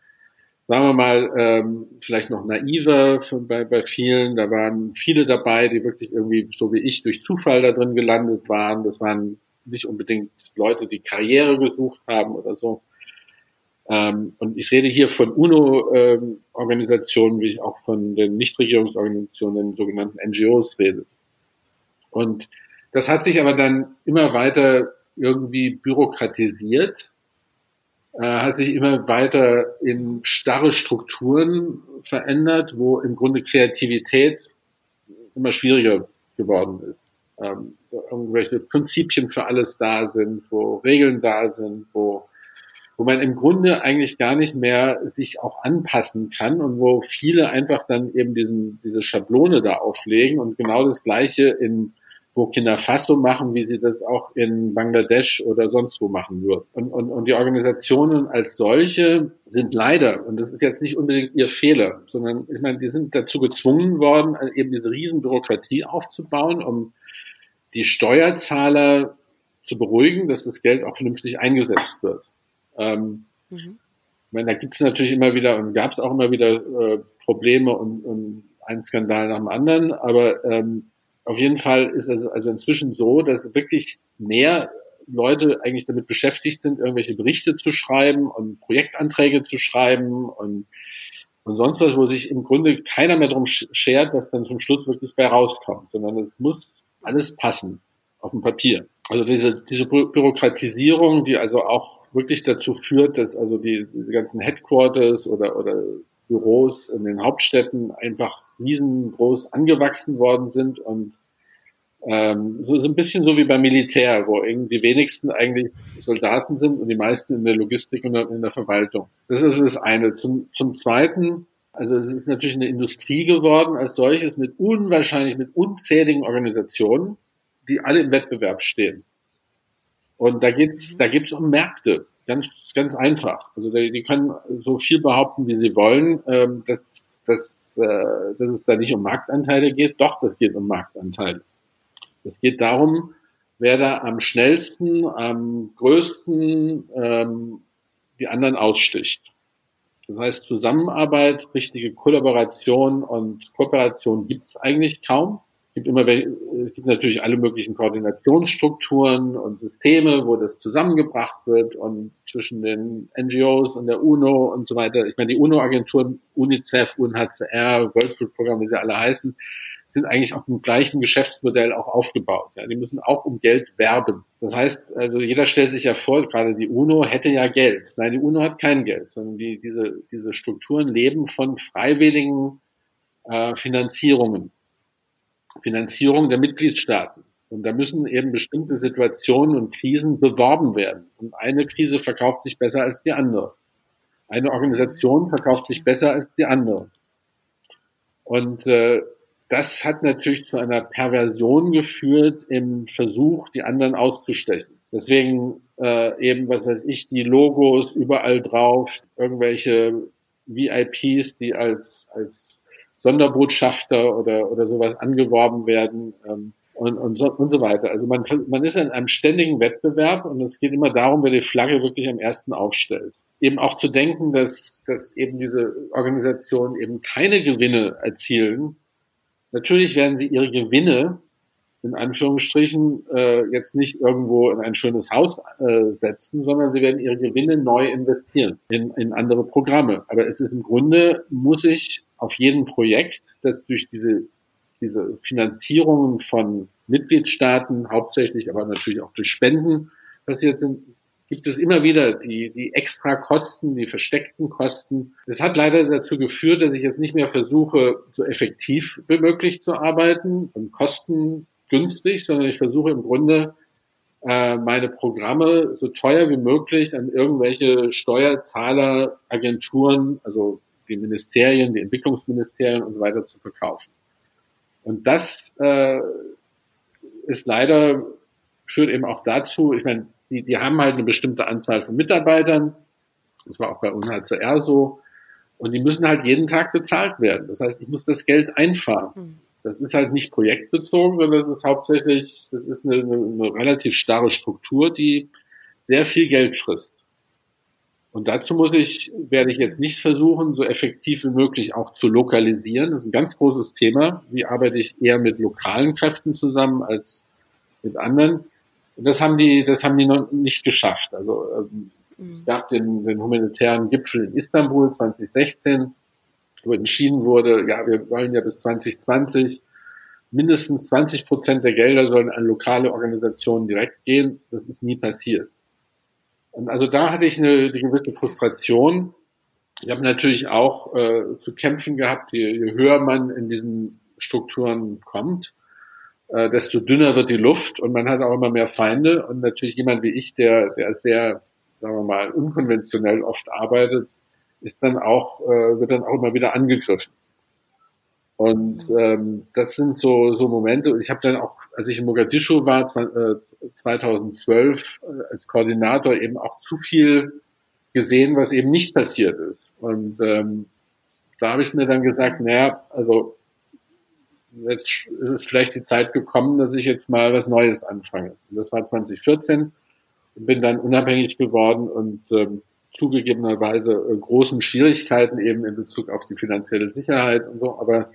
sagen wir mal, ähm, vielleicht noch naiver bei, bei vielen. Da waren viele dabei, die wirklich irgendwie, so wie ich, durch Zufall da drin gelandet waren. Das waren nicht unbedingt Leute, die Karriere gesucht haben oder so. Ähm, und ich rede hier von UNO-Organisationen, wie ich auch von den Nichtregierungsorganisationen, den sogenannten NGOs rede. Und das hat sich aber dann immer weiter irgendwie bürokratisiert, äh, hat sich immer weiter in starre Strukturen verändert, wo im Grunde Kreativität immer schwieriger geworden ist. Ähm, irgendwelche Prinzipien für alles da sind, wo Regeln da sind, wo wo man im Grunde eigentlich gar nicht mehr sich auch anpassen kann und wo viele einfach dann eben diesen, diese Schablone da auflegen und genau das Gleiche in Burkina Faso machen, wie sie das auch in Bangladesch oder sonst wo machen würden. Und, und, und die Organisationen als solche sind leider, und das ist jetzt nicht unbedingt ihr Fehler, sondern ich meine, die sind dazu gezwungen worden, eben diese riesen Bürokratie aufzubauen, um die Steuerzahler zu beruhigen, dass das Geld auch vernünftig eingesetzt wird. Ähm, mhm. Ich meine, da gibt es natürlich immer wieder und gab es auch immer wieder äh, Probleme und, und einen Skandal nach dem anderen, aber ähm, auf jeden Fall ist es also inzwischen so, dass wirklich mehr Leute eigentlich damit beschäftigt sind, irgendwelche Berichte zu schreiben und Projektanträge zu schreiben und, und sonst was, wo sich im Grunde keiner mehr drum schert, was dann zum Schluss wirklich bei rauskommt, sondern es muss alles passen auf dem Papier. Also diese, diese Bürokratisierung, die also auch wirklich dazu führt, dass also die, die ganzen Headquarters oder, oder Büros in den Hauptstädten einfach riesengroß angewachsen worden sind und ähm, so, so ein bisschen so wie beim Militär, wo irgendwie die wenigsten eigentlich Soldaten sind und die meisten in der Logistik und in der Verwaltung. Das ist das eine. Zum, zum Zweiten, also es ist natürlich eine Industrie geworden als solches mit unwahrscheinlich, mit unzähligen Organisationen, die alle im Wettbewerb stehen. Und da geht's, da geht's um Märkte. Ganz, ganz einfach. Also die, können so viel behaupten, wie sie wollen, ähm, dass, dass, äh, dass es da nicht um Marktanteile geht. Doch, das geht um Marktanteile. Es geht darum, wer da am schnellsten, am größten ähm, die anderen aussticht. Das heißt, Zusammenarbeit, richtige Kollaboration und Kooperation gibt's eigentlich kaum gibt immer, es gibt natürlich alle möglichen Koordinationsstrukturen und Systeme, wo das zusammengebracht wird und zwischen den NGOs und der UNO und so weiter. Ich meine, die UNO-Agenturen, UNICEF, UNHCR, World Food Program, wie sie alle heißen, sind eigentlich auf dem gleichen Geschäftsmodell auch aufgebaut. Ja, die müssen auch um Geld werben. Das heißt, also jeder stellt sich ja vor, gerade die UNO hätte ja Geld. Nein, die UNO hat kein Geld, sondern die, diese, diese Strukturen leben von freiwilligen äh, Finanzierungen. Finanzierung der Mitgliedstaaten. Und da müssen eben bestimmte Situationen und Krisen beworben werden. Und eine Krise verkauft sich besser als die andere. Eine Organisation verkauft sich besser als die andere. Und äh, das hat natürlich zu einer Perversion geführt im Versuch, die anderen auszustechen. Deswegen äh, eben, was weiß ich, die Logos überall drauf, irgendwelche VIPs, die als, als Sonderbotschafter oder, oder sowas angeworben werden ähm, und, und, so, und so weiter. Also man, man ist in einem ständigen Wettbewerb und es geht immer darum, wer die Flagge wirklich am ersten aufstellt. Eben auch zu denken, dass, dass eben diese Organisationen eben keine Gewinne erzielen. Natürlich werden sie ihre Gewinne in Anführungsstrichen äh, jetzt nicht irgendwo in ein schönes Haus äh, setzen, sondern sie werden ihre Gewinne neu investieren in, in andere Programme. Aber es ist im Grunde, muss ich auf jedem Projekt, das durch diese, diese Finanzierungen von Mitgliedstaaten, hauptsächlich aber natürlich auch durch Spenden passiert sind, gibt es immer wieder die, die extra Kosten, die versteckten Kosten. Es hat leider dazu geführt, dass ich jetzt nicht mehr versuche, so effektiv wie möglich zu arbeiten und Kosten günstig, sondern ich versuche im Grunde äh, meine Programme so teuer wie möglich an irgendwelche Steuerzahler, Agenturen, also die Ministerien, die Entwicklungsministerien und so weiter zu verkaufen. Und das äh, ist leider, führt eben auch dazu, ich meine, die, die haben halt eine bestimmte Anzahl von Mitarbeitern, das war auch bei UNHCR so, und die müssen halt jeden Tag bezahlt werden. Das heißt, ich muss das Geld einfahren. Mhm. Das ist halt nicht projektbezogen, sondern das ist hauptsächlich, das ist eine, eine relativ starre Struktur, die sehr viel Geld frisst. Und dazu muss ich, werde ich jetzt nicht versuchen, so effektiv wie möglich auch zu lokalisieren. Das ist ein ganz großes Thema. Wie arbeite ich eher mit lokalen Kräften zusammen als mit anderen? Und das haben die, das haben die noch nicht geschafft. Also ähm, es gab den, den humanitären Gipfel in Istanbul 2016 wo entschieden wurde, ja, wir wollen ja bis 2020 mindestens 20 Prozent der Gelder sollen an lokale Organisationen direkt gehen. Das ist nie passiert. Also da hatte ich eine, eine gewisse Frustration. Ich habe natürlich auch äh, zu kämpfen gehabt, je, je höher man in diesen Strukturen kommt, äh, desto dünner wird die Luft und man hat auch immer mehr Feinde. Und natürlich jemand wie ich, der, der sehr, sagen wir mal, unkonventionell oft arbeitet, ist dann auch, äh, wird dann auch immer wieder angegriffen. Und ähm, das sind so, so Momente. Und ich habe dann auch, als ich in Mogadischu war, äh, 2012 äh, als Koordinator eben auch zu viel gesehen, was eben nicht passiert ist. Und ähm, da habe ich mir dann gesagt, naja, also jetzt ist vielleicht die Zeit gekommen, dass ich jetzt mal was Neues anfange. Und das war 2014 und bin dann unabhängig geworden und ähm, zugegebenerweise äh, großen Schwierigkeiten eben in Bezug auf die finanzielle Sicherheit und so, aber äh,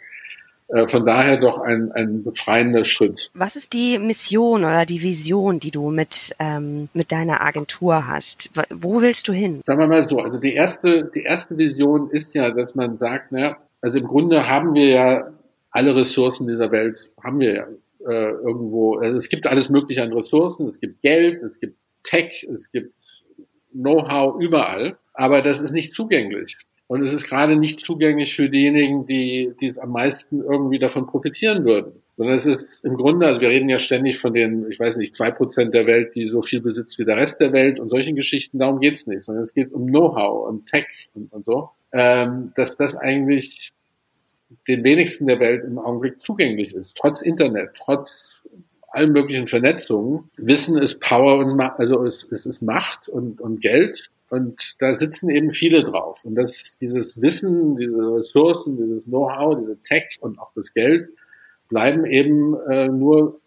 von daher doch ein, ein befreiender Schritt. Was ist die Mission oder die Vision, die du mit, ähm, mit deiner Agentur hast? Wo willst du hin? Sagen wir mal so, also die erste, die erste Vision ist ja, dass man sagt, naja, also im Grunde haben wir ja alle Ressourcen dieser Welt, haben wir ja äh, irgendwo, also es gibt alles mögliche an Ressourcen, es gibt Geld, es gibt Tech, es gibt Know-how überall, aber das ist nicht zugänglich. Und es ist gerade nicht zugänglich für diejenigen, die, die es am meisten irgendwie davon profitieren würden. Sondern es ist im Grunde, also wir reden ja ständig von den, ich weiß nicht, zwei Prozent der Welt, die so viel besitzt wie der Rest der Welt und solchen Geschichten, darum geht's nicht, sondern es geht um Know-how und Tech und, und so, ähm, dass das eigentlich den wenigsten der Welt im Augenblick zugänglich ist, trotz Internet, trotz allen möglichen Vernetzungen. Wissen ist Power und also es, es ist Macht und, und Geld. Und da sitzen eben viele drauf. Und das, dieses Wissen, diese Ressourcen, dieses Know-how, diese Tech und auch das Geld bleiben eben äh, nur,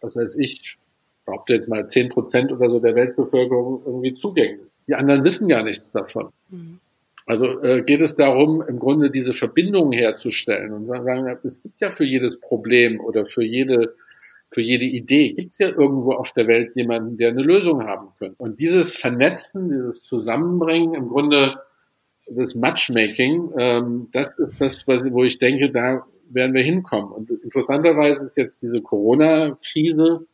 was weiß ich, behaupte jetzt mal zehn Prozent oder so der Weltbevölkerung irgendwie zugänglich. Die anderen wissen gar nichts davon. Mhm. Also äh, geht es darum, im Grunde diese Verbindung herzustellen und sagen, es gibt ja für jedes Problem oder für jede für jede Idee gibt es ja irgendwo auf der Welt jemanden, der eine Lösung haben könnte. Und dieses Vernetzen, dieses Zusammenbringen, im Grunde das Matchmaking, ähm, das ist das, wo ich denke, da werden wir hinkommen. Und interessanterweise ist jetzt diese Corona-Krise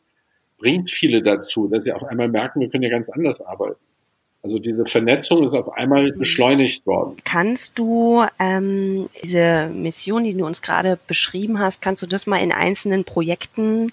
bringt viele dazu, dass sie auf einmal merken, wir können ja ganz anders arbeiten. Also diese Vernetzung ist auf einmal mhm. beschleunigt worden. Kannst du ähm, diese Mission, die du uns gerade beschrieben hast, kannst du das mal in einzelnen Projekten,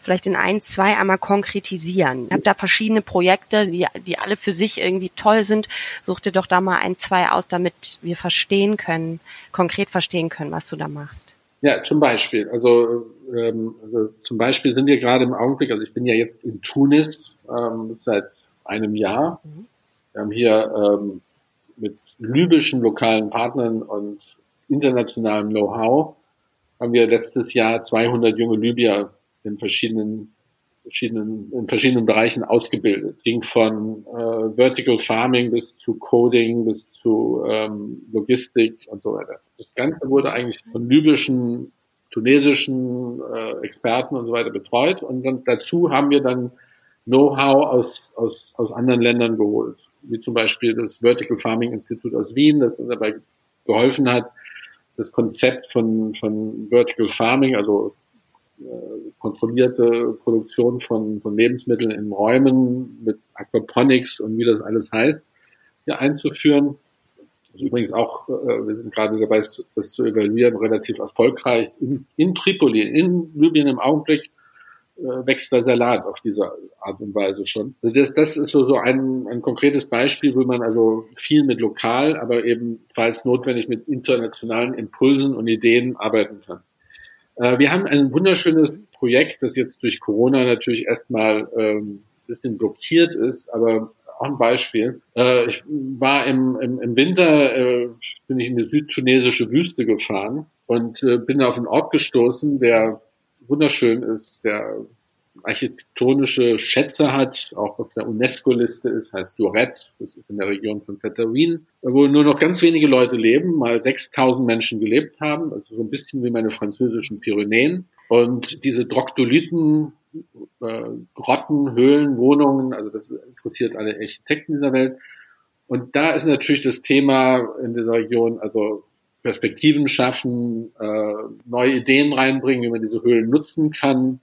vielleicht in ein, zwei einmal konkretisieren? Ich habe da verschiedene Projekte, die, die alle für sich irgendwie toll sind. Such dir doch da mal ein, zwei aus, damit wir verstehen können, konkret verstehen können, was du da machst. Ja, zum Beispiel. Also, ähm, also zum Beispiel sind wir gerade im Augenblick, also ich bin ja jetzt in Tunis ähm, seit einem Jahr. Mhm. Wir haben hier ähm, mit libyschen lokalen Partnern und internationalem Know-how haben wir letztes Jahr 200 junge Libyer in verschiedenen verschiedenen, in verschiedenen Bereichen ausgebildet. Ging von äh, Vertical Farming bis zu Coding, bis zu ähm, Logistik und so weiter. Das Ganze wurde eigentlich von libyschen, tunesischen äh, Experten und so weiter betreut. Und dann dazu haben wir dann Know-how aus, aus, aus anderen Ländern geholt. Wie zum Beispiel das Vertical Farming Institute aus Wien, das uns dabei geholfen hat, das Konzept von, von Vertical Farming, also äh, kontrollierte Produktion von, von Lebensmitteln in Räumen mit Aquaponics und wie das alles heißt, hier einzuführen. Das ist übrigens auch, äh, wir sind gerade dabei, das zu evaluieren, relativ erfolgreich. In, in Tripoli, in Libyen im Augenblick, wächst der Salat auf diese Art und Weise schon. Also das, das ist so, so ein, ein konkretes Beispiel, wo man also viel mit lokal, aber eben, falls notwendig, mit internationalen Impulsen und Ideen arbeiten kann. Äh, wir haben ein wunderschönes Projekt, das jetzt durch Corona natürlich erstmal ähm, bisschen blockiert ist, aber auch ein Beispiel. Äh, ich war im, im, im Winter, äh, bin ich in die südtunesische Wüste gefahren und äh, bin auf einen Ort gestoßen, der wunderschön ist, der architektonische Schätze hat, auch auf der UNESCO-Liste ist, heißt Duret, das ist in der Region von Tataouine, wo nur noch ganz wenige Leute leben, mal 6000 Menschen gelebt haben, also so ein bisschen wie meine französischen Pyrenäen. Und diese Droktoliten, äh, Grotten, Höhlen, Wohnungen, also das interessiert alle Architekten dieser Welt. Und da ist natürlich das Thema in dieser Region, also Perspektiven schaffen, äh, neue Ideen reinbringen, wie man diese Höhlen nutzen kann,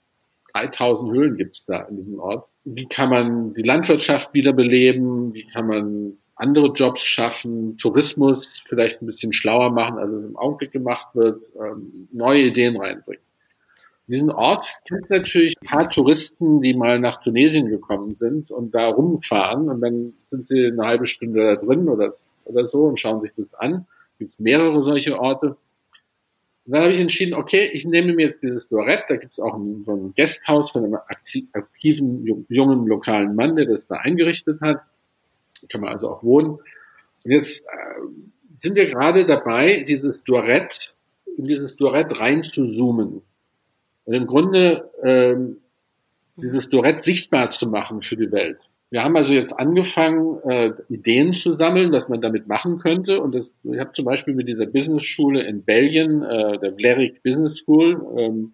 3000 Höhlen gibt es da in diesem Ort. Wie kann man die Landwirtschaft wiederbeleben? Wie kann man andere Jobs schaffen, Tourismus vielleicht ein bisschen schlauer machen, als es im Augenblick gemacht wird, ähm, neue Ideen reinbringen. In diesem Ort es natürlich ein paar Touristen, die mal nach Tunesien gekommen sind und da rumfahren und dann sind sie eine halbe Stunde da drin oder, oder so und schauen sich das an. Es gibt mehrere solche Orte. Und dann habe ich entschieden, okay, ich nehme mir jetzt dieses Dorette, da gibt es auch ein, so ein Gasthaus von einem aktiven, jungen lokalen Mann, der das da eingerichtet hat. Da kann man also auch wohnen. Und jetzt äh, sind wir gerade dabei, dieses Dorette, in dieses Dorette reinzuzoomen. Und im Grunde ähm, dieses Dorette sichtbar zu machen für die Welt. Wir haben also jetzt angefangen, äh, Ideen zu sammeln, was man damit machen könnte. Und das, ich habe zum Beispiel mit dieser Business-Schule in Belgien, äh, der Vlerik Business School, ähm,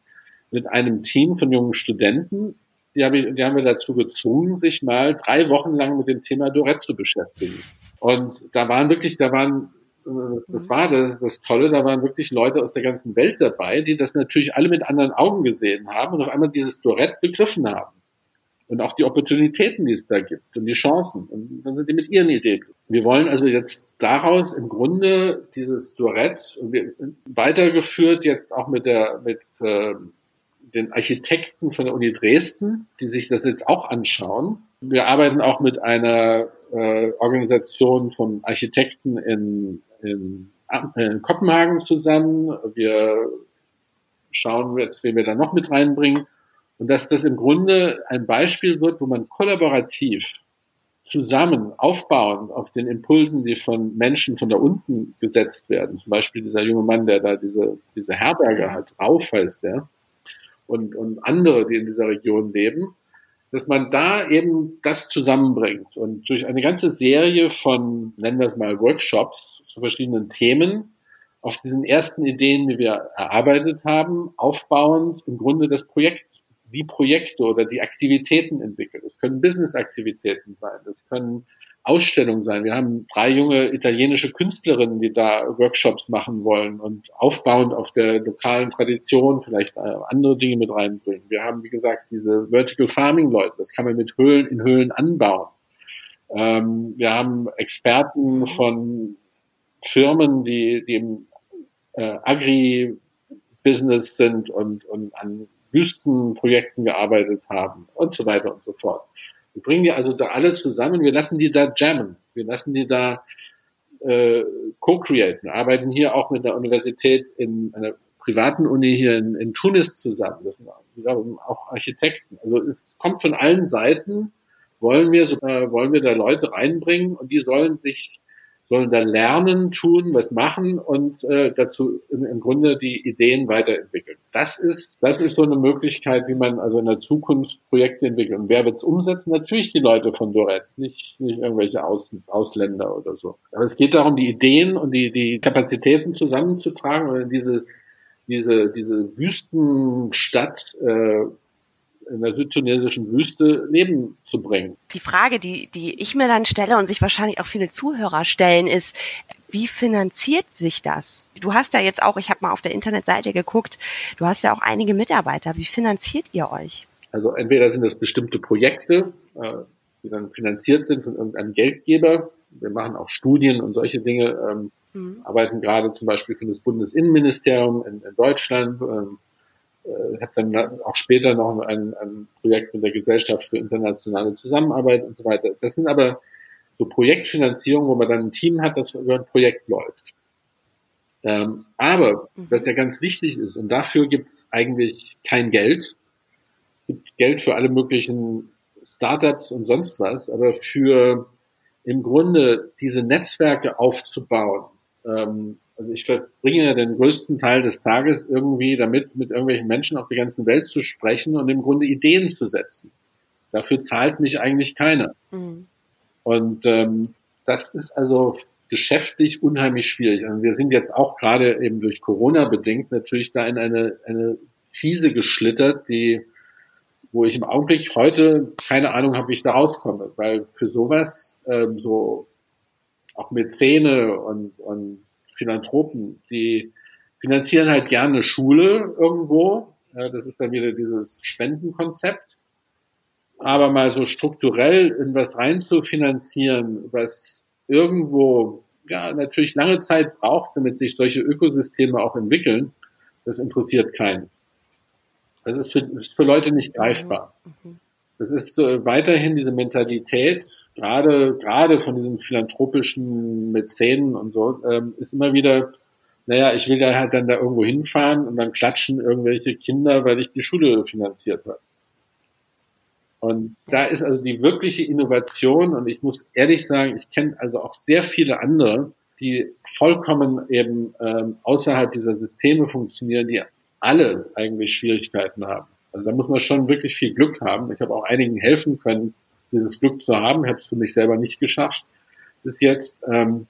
mit einem Team von jungen Studenten, die, hab ich, die haben wir dazu gezwungen, sich mal drei Wochen lang mit dem Thema Dorette zu beschäftigen. Und da waren wirklich, da waren, äh, das war das, das Tolle, da waren wirklich Leute aus der ganzen Welt dabei, die das natürlich alle mit anderen Augen gesehen haben und auf einmal dieses Dorette begriffen haben und auch die Opportunitäten, die es da gibt und die Chancen. Und dann sind die mit ihren Ideen. Wir wollen also jetzt daraus im Grunde dieses Duett weitergeführt jetzt auch mit der mit äh, den Architekten von der Uni Dresden, die sich das jetzt auch anschauen. Wir arbeiten auch mit einer äh, Organisation von Architekten in, in, in Kopenhagen zusammen. Wir schauen jetzt, wen wir da noch mit reinbringen. Und dass das im Grunde ein Beispiel wird, wo man kollaborativ zusammen aufbauend auf den Impulsen, die von Menschen von da unten gesetzt werden, zum Beispiel dieser junge Mann, der da diese, diese Herberge hat, Rauf heißt der, und, und andere, die in dieser Region leben, dass man da eben das zusammenbringt. Und durch eine ganze Serie von, nennen wir es mal, Workshops zu verschiedenen Themen auf diesen ersten Ideen, die wir erarbeitet haben, aufbauend im Grunde das Projekt wie Projekte oder die Aktivitäten entwickelt. Es können Business-Aktivitäten sein, das können Ausstellungen sein. Wir haben drei junge italienische Künstlerinnen, die da Workshops machen wollen und aufbauend auf der lokalen Tradition vielleicht äh, andere Dinge mit reinbringen. Wir haben, wie gesagt, diese Vertical Farming Leute. Das kann man mit Höhlen in Höhlen anbauen. Ähm, wir haben Experten von Firmen, die, die im äh, Agri-Business sind und, und an Wüstenprojekten gearbeitet haben und so weiter und so fort. Wir bringen die also da alle zusammen, wir lassen die da jammen, wir lassen die da äh, co-createn, arbeiten hier auch mit der Universität in einer privaten Uni hier in, in Tunis zusammen. Das sind auch Architekten. Also es kommt von allen Seiten wollen wir, äh, wollen wir da Leute reinbringen und die sollen sich sollen da lernen, tun, was machen und äh, dazu im, im Grunde die Ideen weiterentwickeln. Das ist, das ist so eine Möglichkeit, wie man also in der Zukunft Projekte entwickelt. Und wer wird es umsetzen? Natürlich die Leute von Dorette, nicht, nicht irgendwelche Aus, Ausländer oder so. Aber es geht darum, die Ideen und die, die Kapazitäten zusammenzutragen und diese, diese, diese Wüstenstadt äh, in der südtunesischen Wüste Leben zu bringen. Die Frage, die, die ich mir dann stelle und sich wahrscheinlich auch viele Zuhörer stellen, ist, wie finanziert sich das? Du hast ja jetzt auch, ich habe mal auf der Internetseite geguckt, du hast ja auch einige Mitarbeiter. Wie finanziert ihr euch? Also entweder sind das bestimmte Projekte, äh, die dann finanziert sind von irgendeinem Geldgeber. Wir machen auch Studien und solche Dinge, ähm, mhm. arbeiten gerade zum Beispiel für das Bundesinnenministerium in, in Deutschland, ähm, äh, habe dann auch später noch ein, ein Projekt mit der Gesellschaft für internationale Zusammenarbeit und so weiter. Das sind aber so Projektfinanzierung, wo man dann ein Team hat, das über ein Projekt läuft. Ähm, aber mhm. was ja ganz wichtig ist, und dafür gibt es eigentlich kein Geld, es gibt Geld für alle möglichen Startups und sonst was, aber für im Grunde diese Netzwerke aufzubauen, ähm, also ich verbringe den größten Teil des Tages irgendwie damit, mit irgendwelchen Menschen auf der ganzen Welt zu sprechen und im Grunde Ideen zu setzen. Dafür zahlt mich eigentlich keiner. Mhm. Und ähm, das ist also geschäftlich unheimlich schwierig. Und wir sind jetzt auch gerade eben durch Corona bedingt natürlich da in eine, eine Krise geschlittert, die, wo ich im Augenblick heute keine Ahnung habe, wie ich da rauskomme. Weil für sowas, ähm, so auch Mäzene und, und Philanthropen, die finanzieren halt gerne Schule irgendwo. Das ist dann wieder dieses Spendenkonzept. Aber mal so strukturell in was rein zu finanzieren, was irgendwo ja natürlich lange Zeit braucht, damit sich solche Ökosysteme auch entwickeln, das interessiert keinen. Das ist für, ist für Leute nicht greifbar. Das ist so weiterhin diese Mentalität, gerade, gerade von diesen philanthropischen Mäzenen und so, ähm, ist immer wieder, naja, ich will da halt dann da irgendwo hinfahren und dann klatschen irgendwelche Kinder, weil ich die Schule finanziert habe. Und da ist also die wirkliche Innovation, und ich muss ehrlich sagen, ich kenne also auch sehr viele andere, die vollkommen eben ähm, außerhalb dieser Systeme funktionieren, die alle eigentlich Schwierigkeiten haben. Also da muss man schon wirklich viel Glück haben. Ich habe auch einigen helfen können, dieses Glück zu haben. Ich habe es für mich selber nicht geschafft bis jetzt, ähm,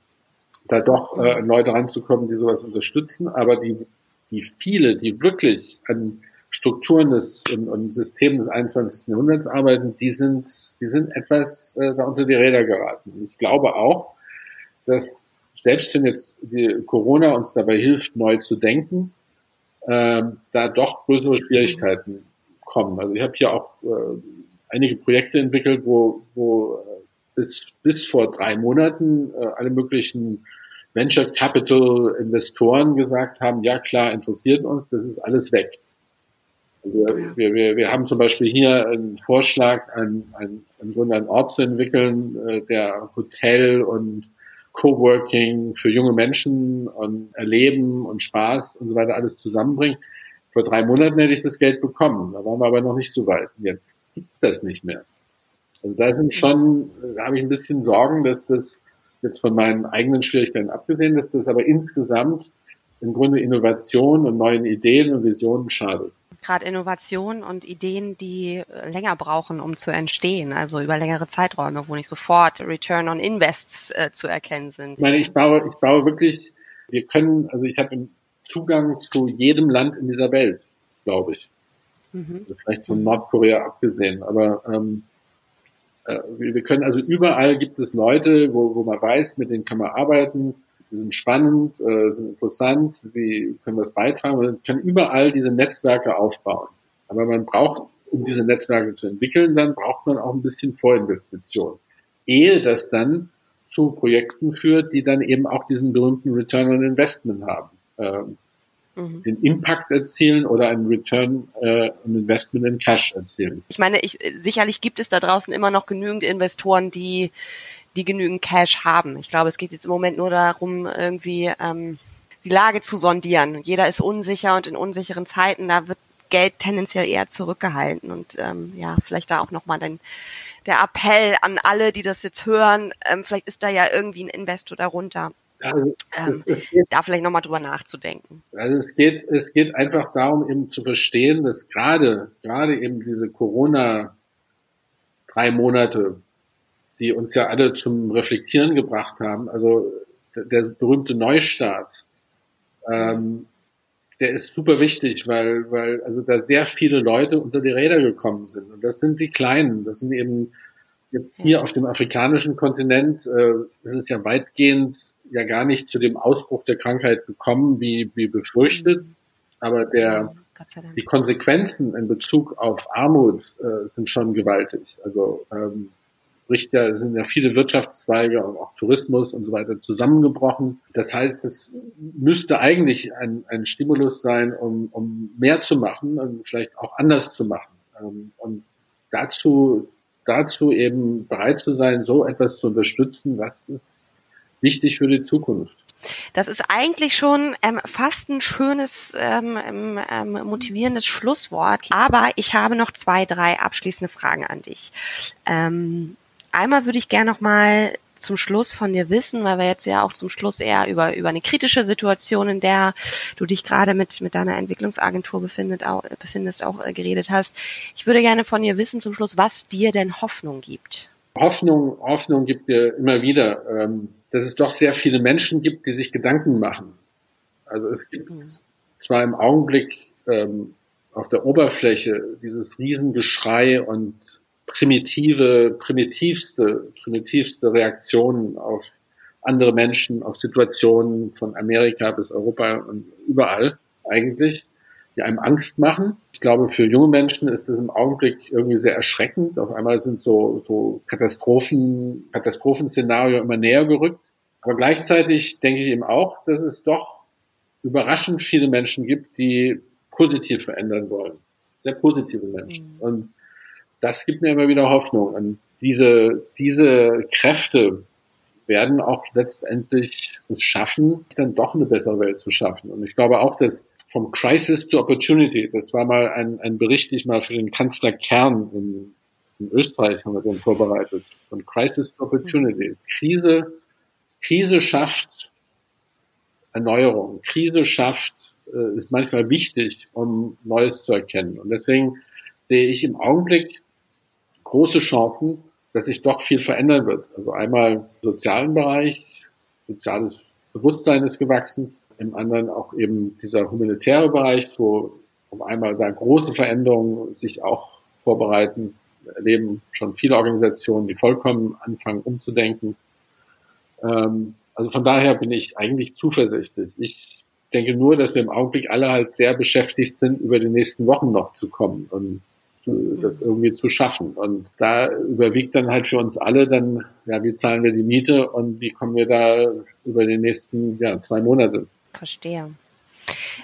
da doch äh, Leute ranzukommen, die sowas unterstützen. Aber die, die viele, die wirklich an Strukturen des und, und Systemen des 21. Jahrhunderts arbeiten, die sind, die sind etwas äh, da unter die Räder geraten. Ich glaube auch, dass selbst wenn jetzt die Corona uns dabei hilft, neu zu denken, äh, da doch größere Schwierigkeiten kommen. Also ich habe hier auch äh, einige Projekte entwickelt, wo, wo äh, bis, bis vor drei Monaten äh, alle möglichen Venture Capital Investoren gesagt haben, ja klar, interessiert uns, das ist alles weg. Also wir, wir, wir haben zum Beispiel hier einen Vorschlag, ein, ein, im Grunde einen Ort zu entwickeln, äh, der Hotel und Coworking für junge Menschen und Erleben und Spaß und so weiter alles zusammenbringt. Vor drei Monaten hätte ich das Geld bekommen. Da waren wir aber noch nicht so weit. Jetzt gibt's das nicht mehr. Also da sind schon, da habe ich ein bisschen Sorgen, dass das jetzt von meinen eigenen Schwierigkeiten abgesehen, dass das aber insgesamt im Grunde Innovation und neuen Ideen und Visionen schadet. Gerade Innovation und Ideen, die länger brauchen, um zu entstehen, also über längere Zeiträume, wo nicht sofort Return on Invests äh, zu erkennen sind. Ich meine, ich baue, ich baue wirklich, wir können, also ich habe Zugang zu jedem Land in dieser Welt, glaube ich. Mhm. Also vielleicht von Nordkorea abgesehen. Aber ähm, äh, wir können also überall gibt es Leute, wo, wo man weiß, mit denen kann man arbeiten, die sind spannend, äh, sind interessant, wie können wir das beitragen. Man kann überall diese Netzwerke aufbauen. Aber man braucht, um diese Netzwerke zu entwickeln, dann braucht man auch ein bisschen Vorinvestition. Ehe das dann zu Projekten führt, die dann eben auch diesen berühmten Return on Investment haben. Ähm, mhm. den Impact erzielen oder einen Return, äh, ein Investment in Cash erzielen. Ich meine, ich, sicherlich gibt es da draußen immer noch genügend Investoren, die die genügend Cash haben. Ich glaube, es geht jetzt im Moment nur darum, irgendwie ähm, die Lage zu sondieren. Jeder ist unsicher und in unsicheren Zeiten, da wird Geld tendenziell eher zurückgehalten und ähm, ja, vielleicht da auch nochmal den, der Appell an alle, die das jetzt hören, ähm, vielleicht ist da ja irgendwie ein Investor darunter. Also, ähm, geht, da vielleicht nochmal drüber nachzudenken. Also es geht, es geht einfach darum, eben zu verstehen, dass gerade, gerade eben diese Corona drei Monate, die uns ja alle zum Reflektieren gebracht haben, also der, der berühmte Neustart, ähm, der ist super wichtig, weil, weil also da sehr viele Leute unter die Räder gekommen sind. Und das sind die Kleinen, das sind eben jetzt hier auf dem afrikanischen Kontinent, äh, das ist ja weitgehend ja gar nicht zu dem Ausbruch der Krankheit gekommen, wie, wie befürchtet. Aber der, die Konsequenzen in Bezug auf Armut äh, sind schon gewaltig. Also ähm, bricht ja, sind ja viele Wirtschaftszweige und auch Tourismus und so weiter zusammengebrochen. Das heißt, es müsste eigentlich ein, ein Stimulus sein, um, um mehr zu machen und vielleicht auch anders zu machen. Ähm, und dazu, dazu eben bereit zu sein, so etwas zu unterstützen, das ist wichtig für die Zukunft. Das ist eigentlich schon ähm, fast ein schönes, ähm, ähm, ähm, motivierendes Schlusswort. Aber ich habe noch zwei, drei abschließende Fragen an dich. Ähm, einmal würde ich gerne noch mal zum Schluss von dir wissen, weil wir jetzt ja auch zum Schluss eher über, über eine kritische Situation, in der du dich gerade mit, mit deiner Entwicklungsagentur befindet, auch, befindest, auch äh, geredet hast. Ich würde gerne von dir wissen zum Schluss, was dir denn Hoffnung gibt. Hoffnung, Hoffnung gibt dir immer wieder. Ähm dass es doch sehr viele Menschen gibt, die sich Gedanken machen. Also es gibt mhm. zwar im Augenblick ähm, auf der Oberfläche dieses Riesengeschrei und primitive, primitivste, primitivste Reaktionen auf andere Menschen, auf Situationen von Amerika bis Europa und überall eigentlich, die einem Angst machen. Ich glaube, für junge Menschen ist es im Augenblick irgendwie sehr erschreckend. Auf einmal sind so, so Katastrophen, Katastrophenszenario immer näher gerückt. Aber gleichzeitig denke ich eben auch, dass es doch überraschend viele Menschen gibt, die positiv verändern wollen. Sehr positive Menschen. Mhm. Und das gibt mir immer wieder Hoffnung. Und diese, diese Kräfte werden auch letztendlich es schaffen, dann doch eine bessere Welt zu schaffen. Und ich glaube auch, dass vom Crisis to Opportunity, das war mal ein, ein Bericht, den ich mal für den Kanzler Kern in, in Österreich haben wir den vorbereitet. Von Crisis to Opportunity. Krise Krise schafft Erneuerung. Krise schafft, äh, ist manchmal wichtig, um Neues zu erkennen. Und deswegen sehe ich im Augenblick große Chancen, dass sich doch viel verändern wird. Also einmal im sozialen Bereich, soziales Bewusstsein ist gewachsen, im anderen auch eben dieser humanitäre Bereich, wo auf einmal da große Veränderungen sich auch vorbereiten. Erleben schon viele Organisationen, die vollkommen anfangen umzudenken. Ähm, also von daher bin ich eigentlich zuversichtlich. Ich denke nur, dass wir im Augenblick alle halt sehr beschäftigt sind, über die nächsten Wochen noch zu kommen und das irgendwie zu schaffen. Und da überwiegt dann halt für uns alle dann, ja, wie zahlen wir die Miete und wie kommen wir da über die nächsten ja, zwei Monate. Verstehe.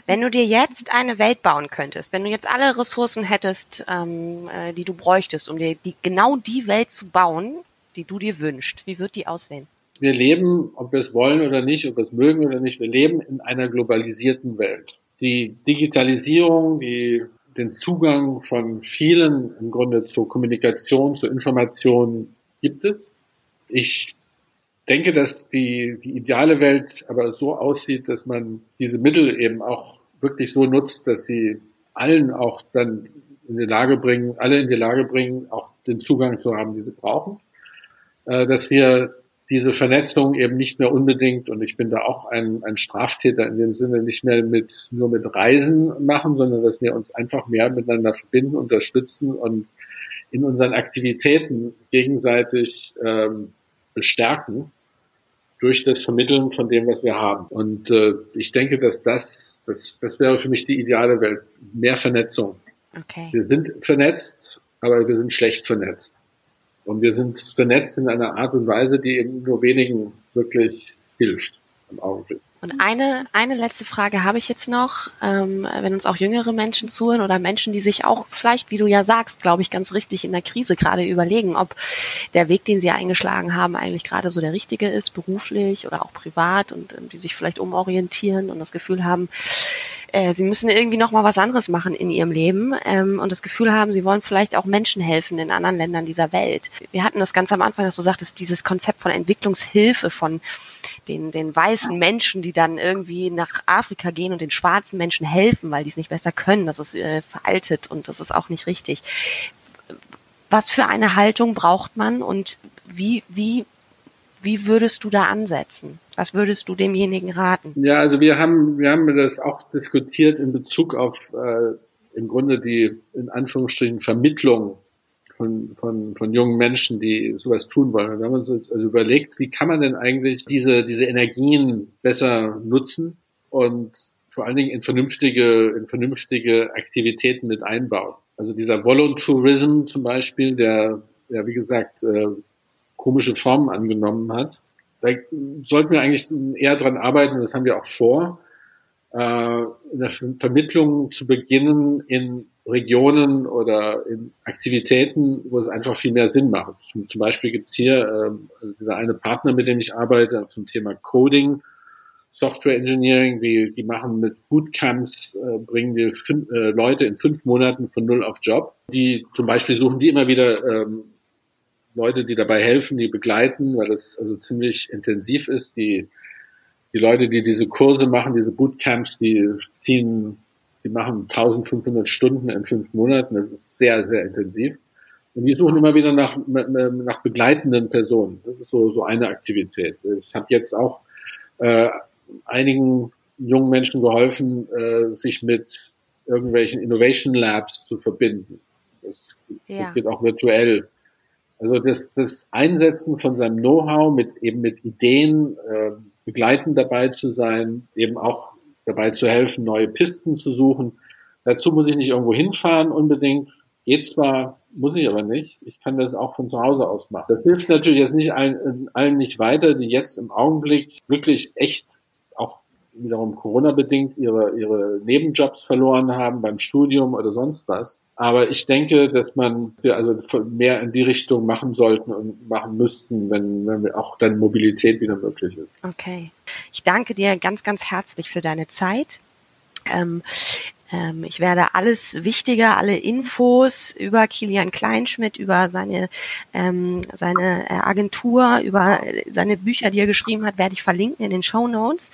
Wenn du dir jetzt eine Welt bauen könntest, wenn du jetzt alle Ressourcen hättest, ähm, äh, die du bräuchtest, um dir die, genau die Welt zu bauen, die du dir wünschst, wie wird die aussehen? wir leben, ob wir es wollen oder nicht, ob wir es mögen oder nicht, wir leben in einer globalisierten Welt. Die Digitalisierung, die, den Zugang von vielen im Grunde zur Kommunikation, zur Information gibt es. Ich denke, dass die, die ideale Welt aber so aussieht, dass man diese Mittel eben auch wirklich so nutzt, dass sie allen auch dann in die Lage bringen, alle in die Lage bringen, auch den Zugang zu haben, die sie brauchen. Äh, dass wir diese Vernetzung eben nicht mehr unbedingt, und ich bin da auch ein, ein Straftäter in dem Sinne, nicht mehr mit, nur mit Reisen machen, sondern dass wir uns einfach mehr miteinander verbinden, unterstützen und in unseren Aktivitäten gegenseitig ähm, bestärken durch das Vermitteln von dem, was wir haben. Und äh, ich denke, dass das, das, das wäre für mich die ideale Welt. Mehr Vernetzung. Okay. Wir sind vernetzt, aber wir sind schlecht vernetzt. Und wir sind vernetzt in einer Art und Weise, die eben nur wenigen wirklich hilft im Augenblick. Und eine, eine letzte Frage habe ich jetzt noch, ähm, wenn uns auch jüngere Menschen zuhören oder Menschen, die sich auch vielleicht, wie du ja sagst, glaube ich, ganz richtig in der Krise gerade überlegen, ob der Weg, den sie eingeschlagen haben, eigentlich gerade so der richtige ist, beruflich oder auch privat und ähm, die sich vielleicht umorientieren und das Gefühl haben, äh, sie müssen irgendwie noch mal was anderes machen in ihrem Leben ähm, und das Gefühl haben, sie wollen vielleicht auch Menschen helfen in anderen Ländern dieser Welt. Wir hatten das ganz am Anfang, dass du sagtest, dieses Konzept von Entwicklungshilfe von den, den weißen Menschen, die dann irgendwie nach Afrika gehen und den schwarzen Menschen helfen, weil die es nicht besser können. Das ist äh, veraltet und das ist auch nicht richtig. Was für eine Haltung braucht man und wie, wie, wie würdest du da ansetzen? Was würdest du demjenigen raten? Ja, also wir haben, wir haben das auch diskutiert in Bezug auf äh, im Grunde die in Anführungsstrichen Vermittlung von, von, von jungen Menschen, die sowas tun wollen. Und wir haben uns also überlegt, wie kann man denn eigentlich diese, diese Energien besser nutzen und vor allen Dingen in vernünftige, in vernünftige Aktivitäten mit einbauen. Also dieser Voluntourism zum Beispiel, der, ja, wie gesagt, äh, komische Formen angenommen hat, da sollten wir eigentlich eher dran arbeiten, das haben wir auch vor, äh, in der Vermittlung zu beginnen in Regionen oder in Aktivitäten, wo es einfach viel mehr Sinn macht. Zum Beispiel gibt es hier äh, dieser eine Partner, mit dem ich arbeite, zum Thema Coding, Software Engineering, die, die machen mit Bootcamps, äh, bringen wir fünf, äh, Leute in fünf Monaten von null auf Job. Die zum Beispiel suchen die immer wieder ähm, Leute, die dabei helfen, die begleiten, weil das also ziemlich intensiv ist. Die, die Leute, die diese Kurse machen, diese Bootcamps, die ziehen, die machen 1500 Stunden in fünf Monaten. Das ist sehr, sehr intensiv. Und die suchen immer wieder nach, nach begleitenden Personen. Das ist so, so eine Aktivität. Ich habe jetzt auch äh, einigen jungen Menschen geholfen, äh, sich mit irgendwelchen Innovation Labs zu verbinden. Das, ja. das geht auch virtuell. Also das, das Einsetzen von seinem Know-how mit eben mit Ideen äh, begleitend dabei zu sein, eben auch dabei zu helfen, neue Pisten zu suchen. Dazu muss ich nicht irgendwo hinfahren unbedingt. Geht zwar, muss ich aber nicht. Ich kann das auch von zu Hause aus machen. Das hilft natürlich jetzt nicht allen, allen nicht weiter, die jetzt im Augenblick wirklich echt wiederum Corona-bedingt ihre, ihre Nebenjobs verloren haben beim Studium oder sonst was. Aber ich denke, dass man also mehr in die Richtung machen sollten und machen müssten, wenn, wenn auch dann Mobilität wieder möglich ist. Okay. Ich danke dir ganz, ganz herzlich für deine Zeit. Ähm, ähm, ich werde alles Wichtige, alle Infos über Kilian Kleinschmidt, über seine, ähm, seine äh, Agentur, über seine Bücher, die er geschrieben hat, werde ich verlinken in den Show Notes.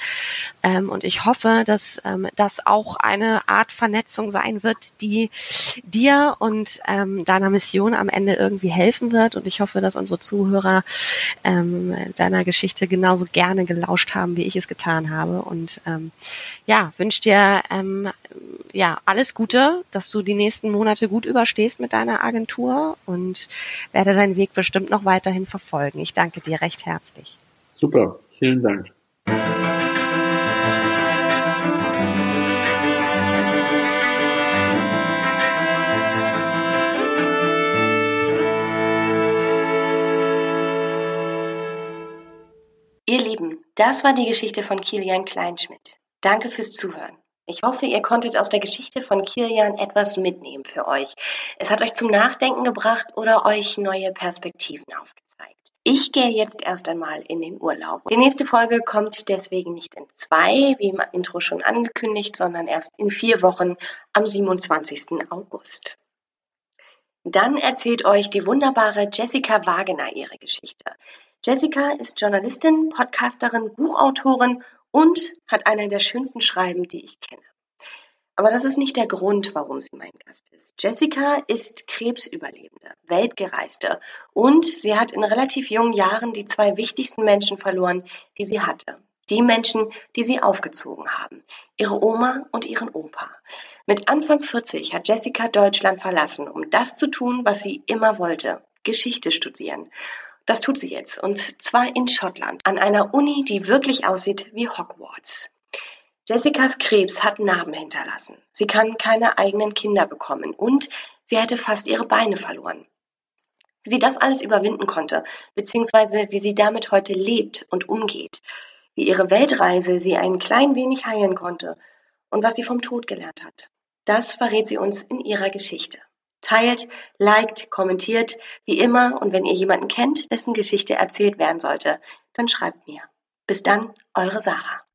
Ähm, und ich hoffe, dass ähm, das auch eine Art Vernetzung sein wird, die dir und ähm, deiner Mission am Ende irgendwie helfen wird. Und ich hoffe, dass unsere Zuhörer ähm, deiner Geschichte genauso gerne gelauscht haben, wie ich es getan habe. Und ähm, ja, wünsche dir ähm, ja, alles Gute, dass du die nächsten Monate gut überstehst mit deiner Agentur und werde deinen Weg bestimmt noch weiterhin verfolgen. Ich danke dir recht herzlich. Super, vielen Dank. Ihr Lieben, das war die Geschichte von Kilian Kleinschmidt. Danke fürs Zuhören. Ich hoffe, ihr konntet aus der Geschichte von Kilian etwas mitnehmen für euch. Es hat euch zum Nachdenken gebracht oder euch neue Perspektiven aufgezeigt. Ich gehe jetzt erst einmal in den Urlaub. Die nächste Folge kommt deswegen nicht in zwei, wie im Intro schon angekündigt, sondern erst in vier Wochen am 27. August. Dann erzählt euch die wunderbare Jessica Wagener ihre Geschichte. Jessica ist Journalistin, Podcasterin, Buchautorin und hat einer der schönsten Schreiben, die ich kenne. Aber das ist nicht der Grund, warum sie mein Gast ist. Jessica ist Krebsüberlebende, Weltgereiste und sie hat in relativ jungen Jahren die zwei wichtigsten Menschen verloren, die sie hatte. Die Menschen, die sie aufgezogen haben. Ihre Oma und ihren Opa. Mit Anfang 40 hat Jessica Deutschland verlassen, um das zu tun, was sie immer wollte. Geschichte studieren. Das tut sie jetzt. Und zwar in Schottland, an einer Uni, die wirklich aussieht wie Hogwarts. Jessicas Krebs hat Narben hinterlassen. Sie kann keine eigenen Kinder bekommen und sie hätte fast ihre Beine verloren. Wie sie das alles überwinden konnte, beziehungsweise wie sie damit heute lebt und umgeht, wie ihre Weltreise sie ein klein wenig heilen konnte und was sie vom Tod gelernt hat. Das verrät sie uns in ihrer Geschichte. Teilt, liked, kommentiert, wie immer. Und wenn ihr jemanden kennt, dessen Geschichte erzählt werden sollte, dann schreibt mir. Bis dann, eure Sarah.